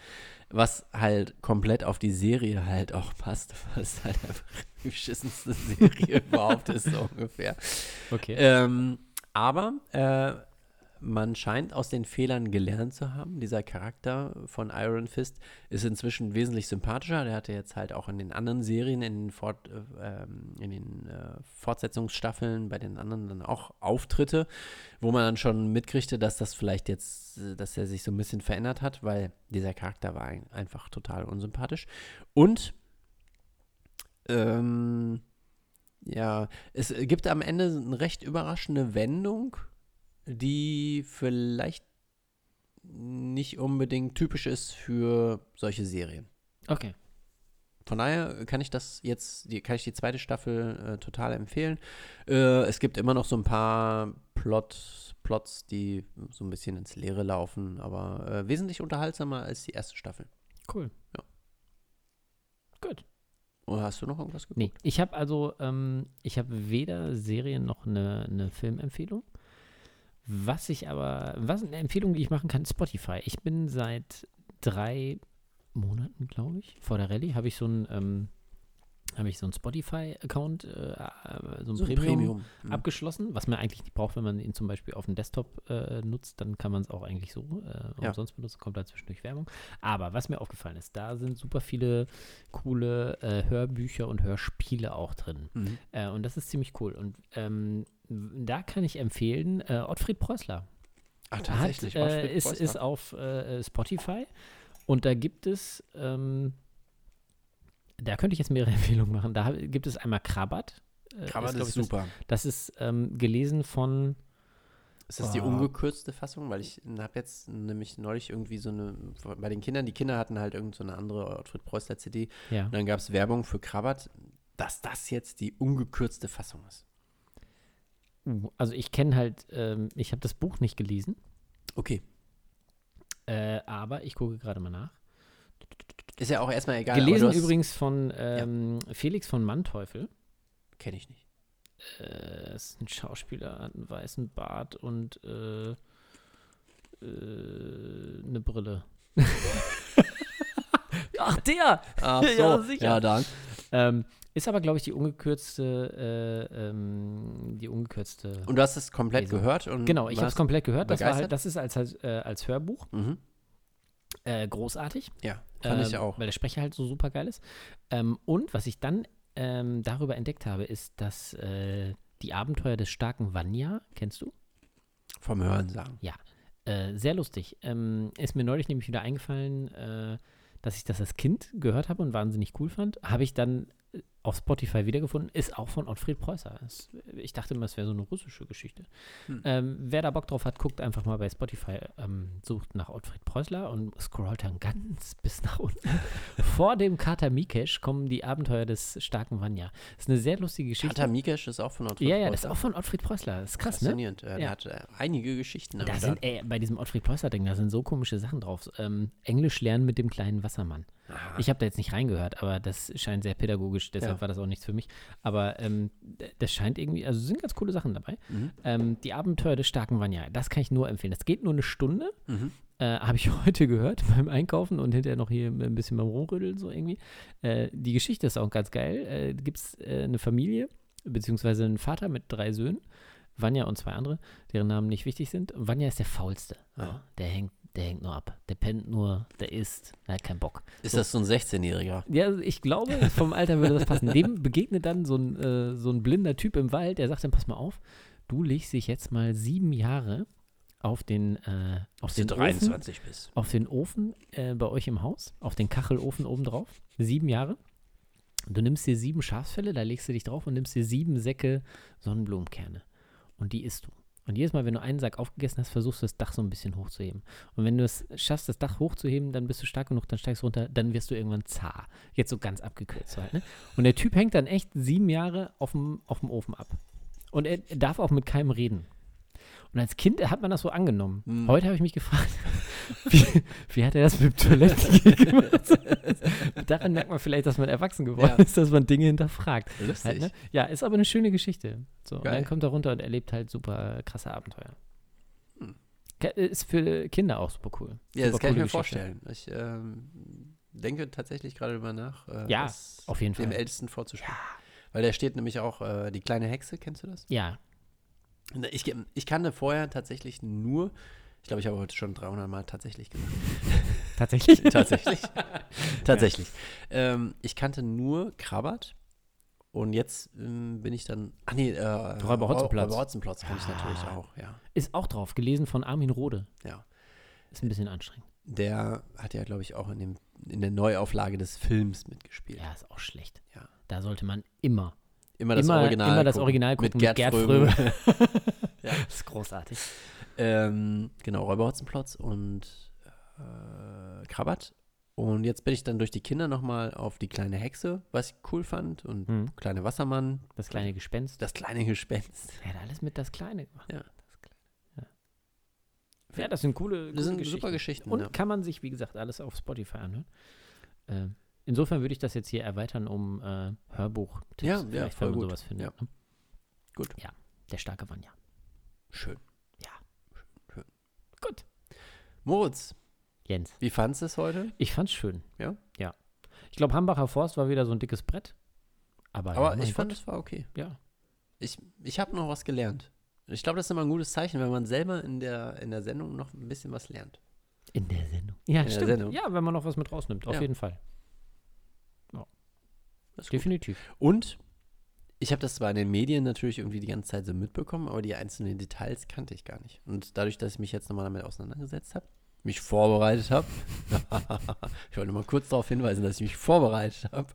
was halt komplett auf die Serie halt auch passt, was halt einfach die beschissenste Serie überhaupt ist, so ungefähr. Okay. Ähm, aber äh, man scheint aus den Fehlern gelernt zu haben. Dieser Charakter von Iron Fist ist inzwischen wesentlich sympathischer. Der hatte jetzt halt auch in den anderen Serien, in den, Fort, äh, ähm, in den äh, Fortsetzungsstaffeln, bei den anderen dann auch Auftritte, wo man dann schon mitkriegte, dass das vielleicht jetzt, äh, dass er sich so ein bisschen verändert hat, weil dieser Charakter war ein, einfach total unsympathisch. Und ähm, ja, es gibt am Ende eine recht überraschende Wendung, die vielleicht nicht unbedingt typisch ist für solche Serien. Okay. Von daher kann ich das jetzt, die, kann ich die zweite Staffel äh, total empfehlen. Äh, es gibt immer noch so ein paar Plot, Plots, die so ein bisschen ins Leere laufen, aber äh, wesentlich unterhaltsamer als die erste Staffel. Cool. Ja. Gut. Oder hast du noch irgendwas geguckt? Nee, ich habe also, ähm, ich habe weder Serien noch eine, eine Filmempfehlung. Was ich aber, was eine Empfehlung, die ich machen kann, Spotify. Ich bin seit drei Monaten, glaube ich, vor der Rallye, habe ich so ein, ähm, habe ich so einen Spotify-Account, äh, äh, so ein So Premium, Premium. Mhm. abgeschlossen, was man eigentlich nicht braucht, wenn man ihn zum Beispiel auf dem Desktop äh, nutzt, dann kann man es auch eigentlich so äh, Ja. umsonst benutzen, kommt da zwischendurch Werbung. Aber was mir aufgefallen ist, da sind super viele coole äh, Hörbücher und Hörspiele auch drin. Mhm. Äh, und das ist ziemlich cool. Und ähm, da kann ich empfehlen, Ottfried Preußler Ach, hat, tatsächlich. äh, Ottfried ist, Preußler. ist auf Spotify und da gibt es, ähm, da könnte ich jetzt mehrere Empfehlungen machen. Da gibt es einmal Krabat. Äh, Krabbert glaub ist ich, super. Das, das ist ähm, gelesen von, Ist das die Oh. ungekürzte Fassung? Weil ich habe jetzt nämlich neulich irgendwie so eine, bei den Kindern, die Kinder hatten halt irgend so eine andere Ottfried Preußler CD ja. und dann gab es Werbung für Krabbert, dass das jetzt die ungekürzte Fassung ist. Uh, also ich kenne halt, ähm, ich habe das Buch nicht gelesen, Okay. äh, aber ich gucke gerade mal nach. Ist ja auch erstmal egal. gelesen hast- übrigens von ähm, Felix von Manteuffel. Kenn ich nicht. Äh, ist ein Schauspieler, hat einen weißen Bart und äh, äh, eine Brille. Ach, der! Ach so. ja, sicher. Ja, dann. Ähm, ist aber, glaube ich, die ungekürzte, äh, ähm, die ungekürzte. Und du hast es komplett Lesung. gehört? Und genau, ich habe es komplett gehört. Das halt, das ist als, als, äh, als Hörbuch Mhm. Äh, großartig. Ja, fand ich Ähm, auch. Weil der Sprecher halt so super geil ist. Ähm, und was ich dann ähm, darüber entdeckt habe, ist, dass äh, die Abenteuer des starken Vanya, kennst du? Vom Hören sagen. Äh, sehr lustig. Ähm, ist mir neulich nämlich wieder eingefallen, äh, dass ich das als Kind gehört habe und wahnsinnig cool fand. Habe ich dann auf Spotify wiedergefunden, ist auch von Ottfried Preußer. Es, ich dachte immer, es wäre so eine russische Geschichte. Hm. Ähm, wer da Bock drauf hat, guckt einfach mal bei Spotify, ähm, sucht nach Ottfried Preußler und scrollt dann ganz bis nach unten. Vor dem Kater Mikesh kommen die Abenteuer des starken Vanya. Das ist eine sehr lustige Geschichte. Kater Mikesh ist auch von Ottfried ja, ja, das ist Preußler. auch von Ottfried Preußler. Das ist krass, ne? Faszinierend. Der Ja. hat äh, einige Geschichten Da sind, ey, bei diesem Ottfried Preußler-Ding, da sind so komische Sachen drauf. Ähm, Englisch lernen mit dem kleinen Wassermann. Ich habe da jetzt nicht reingehört, aber das scheint sehr pädagogisch, deshalb Ja. War das auch nichts für mich. Aber ähm, das scheint irgendwie, also sind ganz coole Sachen dabei. Mhm. Ähm, die Abenteuer des starken Vanya, das kann ich nur empfehlen. Das geht nur eine Stunde. Mhm. Äh, habe ich heute gehört beim Einkaufen und hinterher noch hier ein bisschen beim Rumrütteln so irgendwie. Äh, die Geschichte ist auch ganz geil. Äh, Gibt es äh, eine Familie, beziehungsweise einen Vater mit drei Söhnen, Vanya und zwei andere, deren Namen nicht wichtig sind. Und Vanya ist der Faulste. Ah. Der hängt, der hängt nur ab. Der pennt nur, der isst, der hat keinen Bock. Ist das so ein 16-Jähriger? Ja, ich glaube, vom Alter würde das passen. Dem begegnet dann so ein, äh, so ein blinder Typ im Wald, der sagt dann, pass mal auf, du legst dich jetzt mal sieben Jahre auf den, äh, auf den Ofen, bist. auf den Ofen äh, bei euch im Haus, auf den Kachelofen obendrauf. Sieben Jahre. Du nimmst dir sieben Schafsfälle, da legst du dich drauf und nimmst dir sieben Säcke Sonnenblumenkerne. Und die isst du. Und jedes Mal, wenn du einen Sack aufgegessen hast, versuchst du das Dach so ein bisschen hochzuheben. Und wenn du es schaffst, das Dach hochzuheben, dann bist du stark genug, dann steigst du runter, dann wirst du irgendwann zar. Jetzt so ganz abgekürzt halt, ne? Und der Typ hängt dann echt sieben Jahre auf dem, Ofen ab. Und er darf auch mit keinem reden. Und als Kind hat man das so angenommen. Hm. Heute habe ich mich gefragt, wie, wie hat er das mit dem Toiletten gemacht? Daran merkt man vielleicht, dass man erwachsen geworden Ja. ist, dass man Dinge hinterfragt. Lustig. Halt, ne? Ja, ist aber eine schöne Geschichte. So, und dann kommt er runter und erlebt halt super krasse Abenteuer. Hm. Ist für Kinder auch super cool. Ja, das Super kann ich mir Geschichte. vorstellen. Ich ähm, denke tatsächlich gerade darüber nach, äh, Ja, das auf jeden dem Fall. Ältesten vorzuspielen. Weil da steht nämlich auch äh, die kleine Hexe, kennst du das? Ja, Ich, ich kannte vorher tatsächlich nur, ich glaube, ich habe heute schon 300 Mal tatsächlich gesagt. tatsächlich. tatsächlich. tatsächlich. Ähm, ich kannte nur Krabbert. Und jetzt ähm, bin ich dann. Ach nee, äh, Räuber Hotzenplotz. Räuber Hotzenplotz kenne ich natürlich Ah. auch, ja. Ist auch drauf, gelesen von Armin Rohde. ja. Ist ein bisschen anstrengend. Der hat ja, glaube ich, auch in, dem, in der Neuauflage des Films mitgespielt. Ja, ist auch schlecht. Ja. Da sollte man immer, Immer das immer, Original. immer das. Original gucken mit Gerd, Gerd Fröbe. Fröbe. Ja. Das ist großartig. ähm, genau, Räuber Hotzenplotz und äh, Krabbert. Und jetzt bin ich dann durch die Kinder nochmal auf die kleine Hexe, was ich cool fand. Und Mhm. kleine Wassermann. Das kleine Gespenst. Das kleine Gespenst. Er hat alles mit das Kleine gemacht. Ja. Das Kleine. Ja. ja, das sind coole, Das coole sind super Geschichten. Und ja. kann man sich, wie gesagt, alles auf Spotify anhören. Ähm, insofern würde ich das jetzt hier erweitern um äh, Hörbuch. Ja, ja, Vielleicht, voll wenn man gut. sowas findet. Ja. Ne? Gut. Ja, der starke Vanya. Schön. Ja. Schön. Gut. Moritz, Jens. wie fandest du es heute? Ich fand's schön. Ja? Ja. Ich glaube, Hambacher Forst war wieder so ein dickes Brett. Aber, Aber ja, ich fand, Gott. es war okay. Ja. Ich, ich habe noch was gelernt. Ich glaube, das ist immer ein gutes Zeichen, wenn man selber in der, in der Sendung noch ein bisschen was lernt. In der Sendung. Ja, der stimmt. Sendung. Ja, wenn man noch was mit rausnimmt. Auf Ja. jeden Fall. Das ist gut. Definitiv. Und ich habe das zwar in den Medien natürlich irgendwie die ganze Zeit so mitbekommen, aber die einzelnen Details kannte ich gar nicht. Und dadurch, dass ich mich jetzt nochmal damit auseinandergesetzt habe, mich vorbereitet habe, ich wollte mal kurz darauf hinweisen, dass ich mich vorbereitet habe,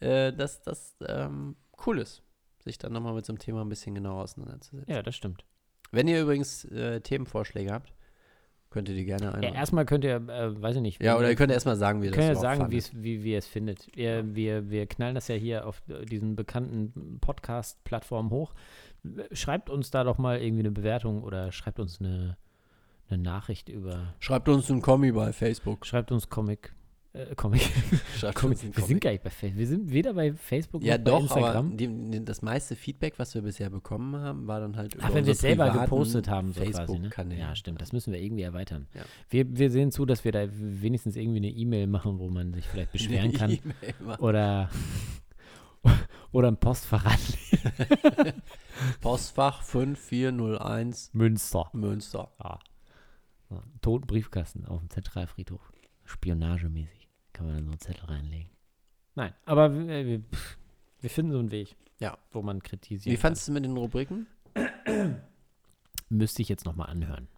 äh, dass das ähm, cool ist, sich dann nochmal mit so einem Thema ein bisschen genauer auseinanderzusetzen. Ja, das stimmt. Wenn ihr übrigens äh, Themenvorschläge habt, könnt ihr die gerne Ja, einmal. erstmal könnt ihr, äh, weiß ich nicht. Ja, oder ihr könnt erstmal sagen, wie ihr könnt ja das überhaupt sagen, fandet. wie's, wie, wie ihr es findet. Wir, wir, wir knallen das ja hier auf diesen bekannten Podcast-Plattformen hoch. Schreibt uns da doch mal irgendwie eine Bewertung oder schreibt uns eine, eine Nachricht über. Schreibt uns einen Kommi bei Facebook. Schreibt uns Comic. Äh, Comic. Comic. Wir sind gar nicht bei Facebook. Wir sind weder bei Facebook Ja, noch bei doch, Instagram. aber die, die, das meiste Feedback, was wir bisher bekommen haben, war dann halt über Ach, wenn wir es selber gepostet haben, so quasi. Ne? Facebook-Kanäle. Ja, stimmt. Das müssen wir irgendwie erweitern. Ja. Wir, wir sehen zu, dass wir da wenigstens irgendwie eine E-Mail machen, wo man sich vielleicht beschweren kann. Machen. Oder, oder ein Postfach an Postfach 5401 Münster. Münster. Ja. Toten Briefkasten auf dem Zentralfriedhof. Spionagemäßig. Kann man dann so einen Zettel reinlegen. Nein, aber wir, wir, pff, wir finden so einen Weg, Ja. wo man kritisiert. Wie fandest du mit den Rubriken? Müsste ich jetzt nochmal anhören.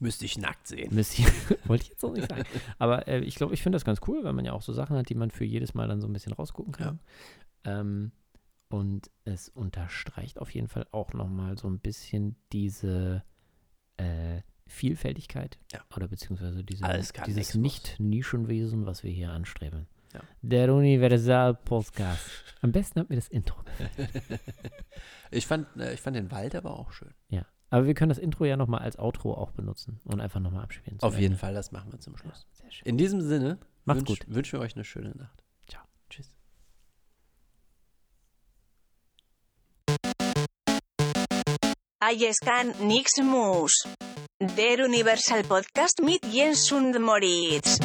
Müsste ich nackt sehen. Müsst ihr, wollte ich jetzt auch nicht sagen. Aber äh, ich glaube, ich finde das ganz cool, weil man ja auch so Sachen hat, die man für jedes Mal dann so ein bisschen rausgucken kann. Ähm, und es unterstreicht auf jeden Fall auch nochmal so ein bisschen diese äh, Vielfältigkeit Ja. oder beziehungsweise diese, dieses. Nicht-Nischenwesen, was wir hier anstreben. Ja. Der Universal-Podcast. Am besten hat mir das Intro. Ich fand, äh, ich fand den Wald aber auch schön. Ja. Aber wir können das Intro ja nochmal als Outro auch benutzen und einfach nochmal abspielen. Auf jeden Ende. Fall, das machen wir zum Schluss. Sehr schön. In diesem Sinne, Macht's wünsch, gut. wünschen wir euch eine schöne Nacht. Ciao. Tschüss. Aiescan Nix Mus. Der Universal Podcast mit Jens und Moritz.